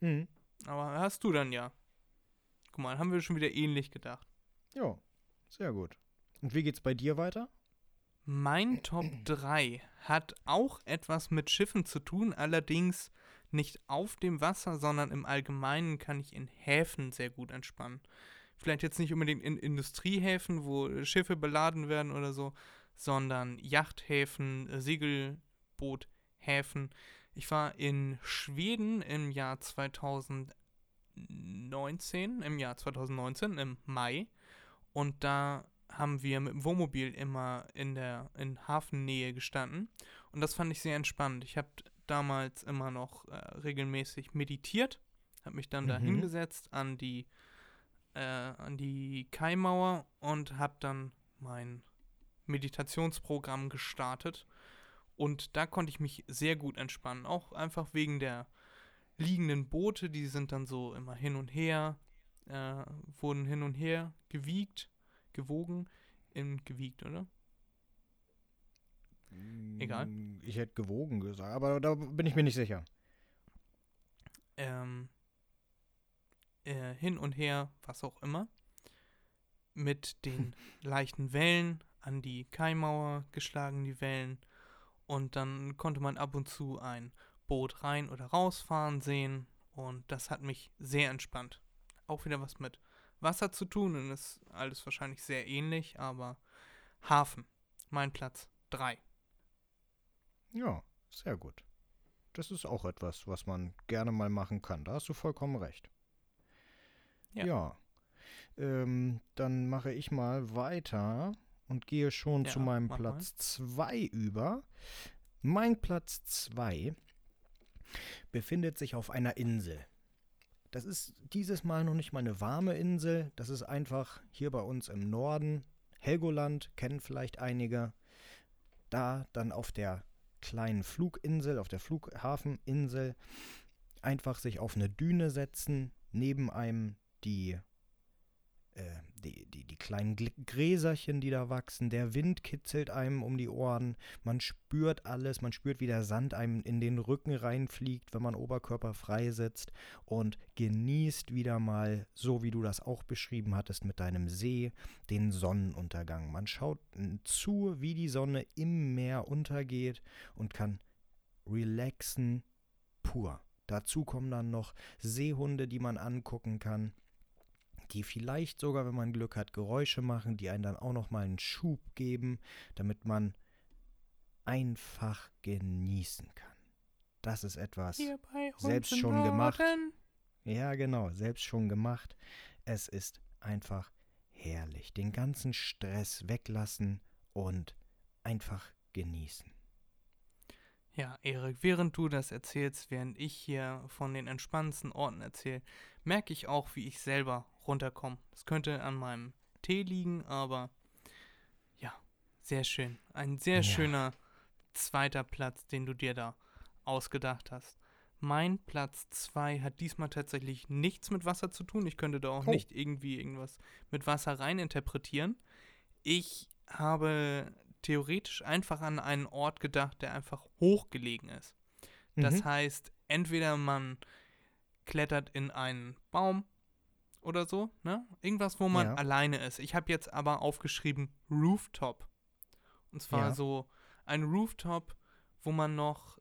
Mhm. aber hast du dann ja. Guck mal, haben wir schon wieder ähnlich gedacht. Ja, sehr gut. Und wie geht's bei dir weiter? Mein Top 3 hat auch etwas mit Schiffen zu tun, allerdings nicht auf dem Wasser, sondern im Allgemeinen kann ich in Häfen sehr gut entspannen. Vielleicht jetzt nicht unbedingt in Industriehäfen, wo Schiffe beladen werden oder so, sondern Yachthäfen, Segelboothäfen. Ich war in Schweden im Jahr 2019, im Jahr 2019, im Mai. Und da haben wir mit dem Wohnmobil immer in der in Hafennähe gestanden. Und das fand ich sehr entspannt. Ich habe damals immer noch äh, regelmäßig meditiert, habe mich dann da Mhm. hingesetzt an die, äh, an die Kaimauer und habe dann mein Meditationsprogramm gestartet. Und da konnte ich mich sehr gut entspannen, auch einfach wegen der liegenden Boote, die sind dann so immer hin und her, äh, wurden hin und her gewiegt, gewogen, in gewiegt, oder? Egal. Mm, Ich hätte gewogen gesagt, aber da bin ich mir nicht sicher. ähm, äh, hin und her, was auch immer, mit den leichten Wellen an die Kaimauer geschlagen, die Wellen. Und dann konnte man ab und zu ein Boot rein oder rausfahren sehen. Und das hat mich sehr entspannt. Auch wieder was mit Wasser zu tun und ist alles wahrscheinlich sehr ähnlich, aber Hafen, mein Platz 3. Ja, sehr gut. Das ist auch etwas, was man gerne mal machen kann. Da hast du vollkommen recht. Ja. Ja. Ähm, dann mache ich mal weiter und gehe schon zu Ja, meinem mach Platz 2 über. Mein Platz 2 befindet sich auf einer Insel. Das ist dieses Mal noch nicht mal eine warme Insel. Das ist einfach hier bei uns im Norden. Helgoland kennen vielleicht einige. Da dann auf der kleinen Fluginsel, auf der Flughafeninsel, einfach sich auf eine Düne setzen, neben einem die, äh, die, die, die kleinen Gräserchen, die da wachsen, der Wind kitzelt einem um die Ohren, man spürt alles, man spürt, wie der Sand einem in den Rücken reinfliegt, wenn man oberkörperfrei sitzt und genießt wieder mal, so wie du das auch beschrieben hattest mit deinem See, den Sonnenuntergang. Man schaut zu, wie die Sonne im Meer untergeht und kann relaxen pur. Dazu kommen dann noch Seehunde, die man angucken kann, die vielleicht sogar, wenn man Glück hat, Geräusche machen, die einen dann auch noch mal einen Schub geben, damit man einfach genießen kann. Das ist etwas. Selbst schon gemacht. Norden. Ja, genau, selbst schon gemacht. Es ist einfach herrlich. Den ganzen Stress weglassen und einfach genießen. Ja, Erik, während du das erzählst, während ich hier von den entspannendsten Orten erzähle, merke ich auch, wie ich selber runterkomme. Das könnte an meinem Tee liegen, aber ja, sehr schön. Ein sehr Ja. schöner zweiter Platz, den du dir da ausgedacht hast. Mein Platz 2 hat diesmal tatsächlich nichts mit Wasser zu tun. Ich könnte da auch Oh. nicht irgendwie irgendwas mit Wasser rein interpretieren. Ich habe theoretisch einfach an einen Ort gedacht, der einfach hochgelegen ist. Das Mhm. heißt, entweder man klettert in einen Baum oder so, ne? Irgendwas, wo man Ja. alleine ist. Ich habe jetzt aber aufgeschrieben Rooftop. Und zwar Ja. so ein Rooftop, wo man noch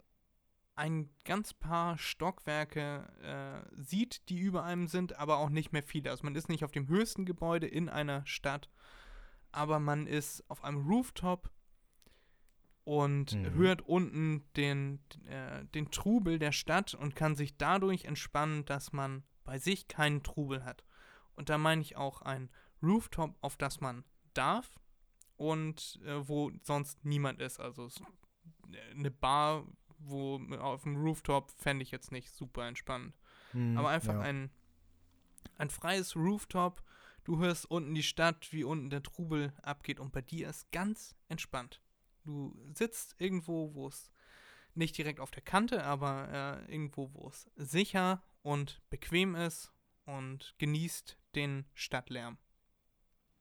ein ganz paar Stockwerke äh, sieht, die über einem sind, aber auch nicht mehr viele. Also man ist nicht auf dem höchsten Gebäude in einer Stadt, aber man ist auf einem Rooftop und Mhm. hört unten den, äh, den Trubel der Stadt und kann sich dadurch entspannen, dass man bei sich keinen Trubel hat. Und da meine ich auch ein Rooftop, auf das man darf und äh, wo sonst niemand ist. Also äh, eine Bar, wo auf dem Rooftop fände ich jetzt nicht super entspannend. Mhm, Aber einfach ja. ein, ein freies Rooftop. Du hörst unten die Stadt, wie unten der Trubel abgeht und bei dir ist ganz entspannt. Du sitzt irgendwo, wo es nicht direkt auf der Kante, aber äh, irgendwo, wo es sicher und bequem ist und genießt den Stadtlärm.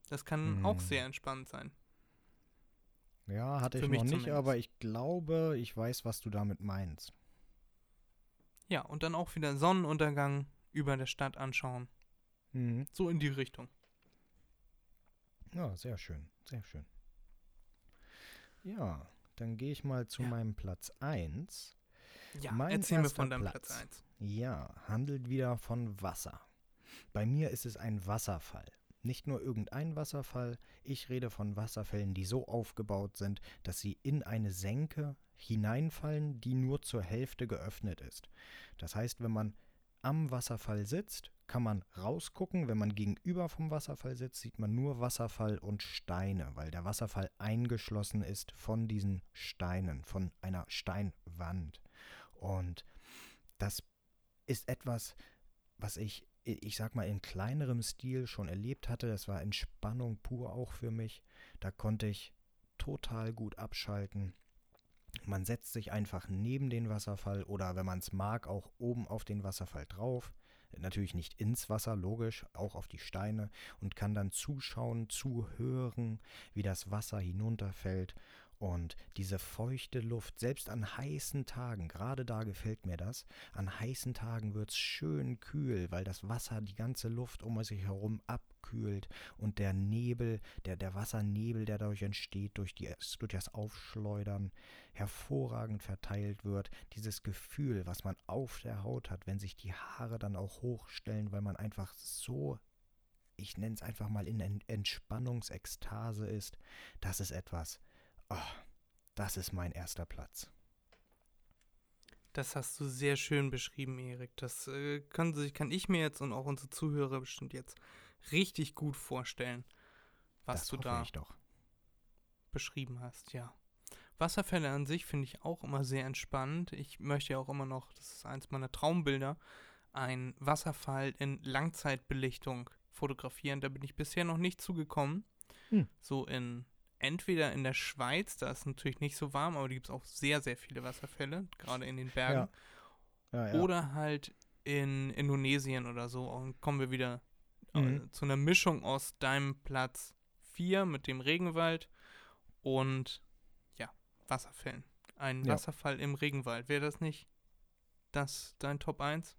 Das kann auch Mm. sehr entspannt sein. Ja, hatte Für ich noch nicht, zumindest. aber ich glaube, ich weiß, was du damit meinst. Ja, und dann auch wieder Sonnenuntergang über der Stadt anschauen. Mhm. So in die Richtung. Ja, sehr schön, sehr schön. Ja, dann gehe ich mal zu Ja. meinem Platz 1. Ja, Mein erzähl mir von deinem Platz. Platz 1. Ja, handelt wieder von Wasser. Bei mir ist es ein Wasserfall. Nicht nur irgendein Wasserfall, ich rede von Wasserfällen, die so aufgebaut sind, dass sie in eine Senke hineinfallen, die nur zur Hälfte geöffnet ist. Das heißt, wenn man am Wasserfall sitzt, kann man rausgucken. Wenn man gegenüber vom Wasserfall sitzt, sieht man nur Wasserfall und Steine, weil der Wasserfall eingeschlossen ist von diesen Steinen, von einer Steinwand. Und das ist etwas, was ich, ich sag mal, in kleinerem Stil schon erlebt hatte. Das war Entspannung pur auch für mich. Da konnte ich total gut abschalten. Man setzt sich einfach neben den Wasserfall oder wenn man es mag, auch oben auf den Wasserfall drauf. Natürlich nicht ins Wasser, logisch, auch auf die Steine und kann dann zuschauen, zuhören, wie das Wasser hinunterfällt und diese feuchte Luft, selbst an heißen Tagen, gerade da gefällt mir das, an heißen Tagen wird es schön kühl, weil das Wasser die ganze Luft um sich herum abkühlt und der Nebel, der, der Wassernebel, der dadurch entsteht, durch, die, durch das Aufschleudern, hervorragend verteilt wird. Dieses Gefühl, was man auf der Haut hat, wenn sich die Haare dann auch hochstellen, weil man einfach so ich nenne es einfach mal in Entspannungsekstase ist, das ist etwas, Oh, das ist mein erster Platz. Das hast du sehr schön beschrieben, Erik. Das äh, kann, kann ich mir jetzt und auch unsere Zuhörer bestimmt jetzt richtig gut vorstellen, was das du da beschrieben hast, ja. Wasserfälle an sich finde ich auch immer sehr entspannend. Ich möchte ja auch immer noch, das ist eins meiner Traumbilder, einen Wasserfall in Langzeitbelichtung fotografieren. Da bin ich bisher noch nicht zugekommen. Hm. So in entweder in der Schweiz, da ist es natürlich nicht so warm, aber da gibt es auch sehr, sehr viele Wasserfälle, gerade in den Bergen. Ja. Ja, ja. Oder halt in Indonesien oder so. Und kommen wir wieder äh, mhm. äh, zu einer Mischung aus deinem Platz 4 mit dem Regenwald und ja, Wasserfällen. Ein Wasserfall im Regenwald. Wäre das nicht das dein Top 1?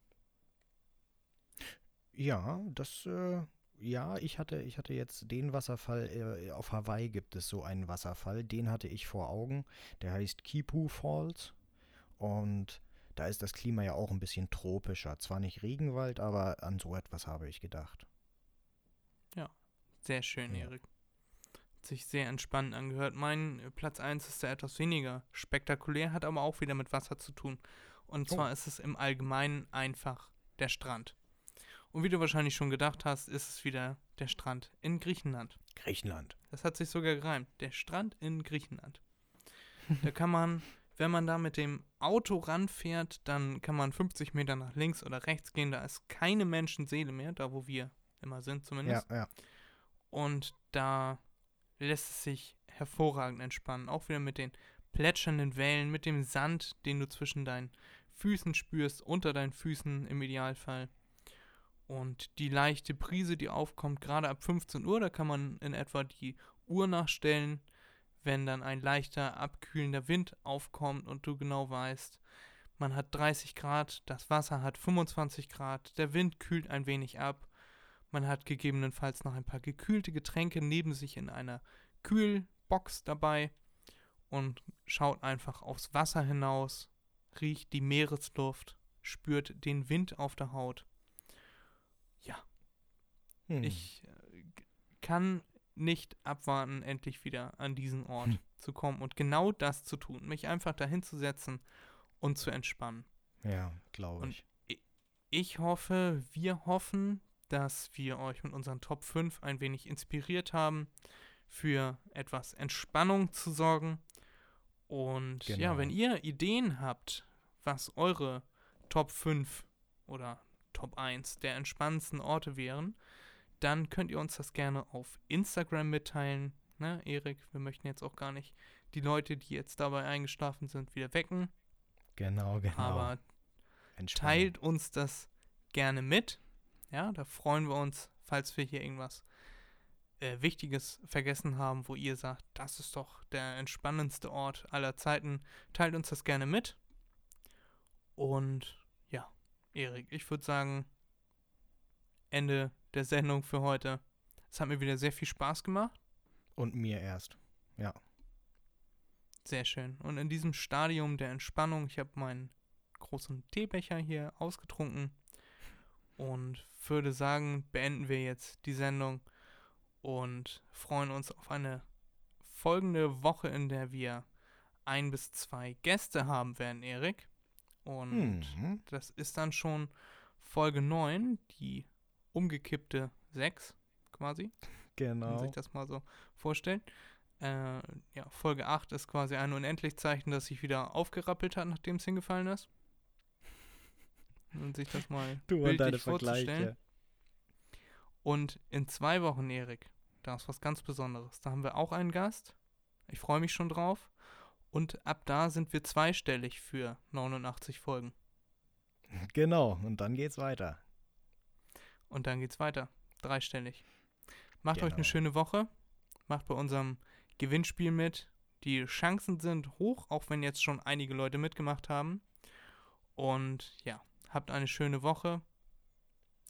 Ja, das äh, ja, ich hatte, ich hatte jetzt den Wasserfall, äh, auf Hawaii gibt es so einen Wasserfall, den hatte ich vor Augen. Der heißt Kipu Falls. Und da ist das Klima ja auch ein bisschen tropischer. Zwar nicht Regenwald, aber an so etwas habe ich gedacht. Ja, sehr schön, ja. Erik. Hat sich sehr entspannend angehört. Mein Platz 1 ist da etwas weniger spektakulär, hat aber auch wieder mit Wasser zu tun. Und oh. zwar ist es im Allgemeinen einfach der Strand. Und wie du wahrscheinlich schon gedacht hast, ist es wieder der Strand in Griechenland. Griechenland. Das hat sich sogar gereimt. Der Strand in Griechenland. da kann man, wenn man da mit dem Auto ranfährt, dann kann man 50 Meter nach links oder rechts gehen. Da ist keine Menschenseele mehr, da wo wir immer sind zumindest. Ja, ja. Und da lässt es sich hervorragend entspannen. Auch wieder mit den plätschernden Wellen, mit dem Sand, den du zwischen deinen Füßen spürst, unter deinen Füßen im Idealfall. Und die leichte Brise, die aufkommt, gerade ab 15 Uhr, da kann man in etwa die Uhr nachstellen, wenn dann ein leichter, abkühlender Wind aufkommt und du genau weißt, man hat 30 Grad, das Wasser hat 25 Grad, der Wind kühlt ein wenig ab, man hat gegebenenfalls noch ein paar gekühlte Getränke neben sich in einer Kühlbox dabei und schaut einfach aufs Wasser hinaus, riecht die Meeresluft, spürt den Wind auf der Haut hm. Ich äh, kann nicht abwarten, endlich wieder an diesen Ort hm. zu kommen und genau das zu tun, mich einfach dahin zu setzen und zu entspannen. Ja, glaube ich. Und ich hoffe, wir hoffen, dass wir euch mit unseren Top 5 ein wenig inspiriert haben, für etwas Entspannung zu sorgen. Und genau. ja, wenn ihr Ideen habt, was eure Top 5 oder Top 1 der entspannendsten Orte wären, dann könnt ihr uns das gerne auf Instagram mitteilen. Ne, Erik, wir möchten jetzt auch gar nicht die Leute, die jetzt dabei eingeschlafen sind, wieder wecken. Genau, genau. Aber teilt uns das gerne mit. Ja, da freuen wir uns, falls wir hier irgendwas äh, Wichtiges vergessen haben, wo ihr sagt, das ist doch der entspannendste Ort aller Zeiten. Teilt uns das gerne mit. Und ja, Erik, ich würde sagen, Ende der Sendung für heute. Es hat mir wieder sehr viel Spaß gemacht. Und mir erst, ja. Sehr schön. Und in diesem Stadium der Entspannung, ich habe meinen großen Teebecher hier ausgetrunken und würde sagen, beenden wir jetzt die Sendung und freuen uns auf eine folgende Woche, in der wir ein bis zwei Gäste haben werden, Erik. Und mhm. das ist dann schon Folge 9, die umgekippte 6 quasi. Genau. Kann man sich das mal so vorstellen. Äh, ja, Folge 8 ist quasi ein Unendlichzeichen, das sich wieder aufgerappelt hat, nachdem es hingefallen ist. Und sich das mal du bildlich und deine vorzustellen. Und in zwei Wochen, Erik, da ist was ganz Besonderes. Da haben wir auch einen Gast. Ich freue mich schon drauf. Und ab da sind wir zweistellig für 89 Folgen. Genau, und dann geht's weiter. Und dann geht's weiter. Dreistellig. Macht euch eine Genau. schöne Woche. Macht bei unserem Gewinnspiel mit. Die Chancen sind hoch, auch wenn jetzt schon einige Leute mitgemacht haben. Und ja, habt eine schöne Woche.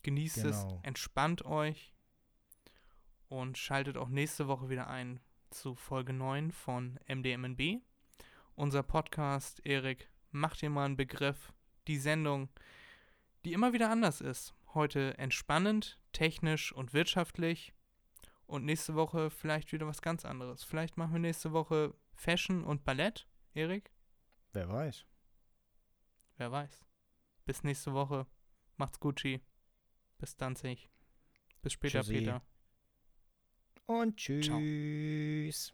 Genießt es, Genau. entspannt euch und schaltet auch nächste Woche wieder ein zu Folge 9 von MDMNB. Unser Podcast, Erik, macht dir mal einen Begriff. Die Sendung, die immer wieder anders ist. Heute entspannend, technisch und wirtschaftlich. Und nächste Woche vielleicht wieder was ganz anderes. Vielleicht machen wir nächste Woche Fashion und Ballett, Erik. Wer weiß. Wer weiß. Bis nächste Woche. Macht's Gucci. Bis Danzig. Bis später, Tschüssi. Peter. Und tschüss.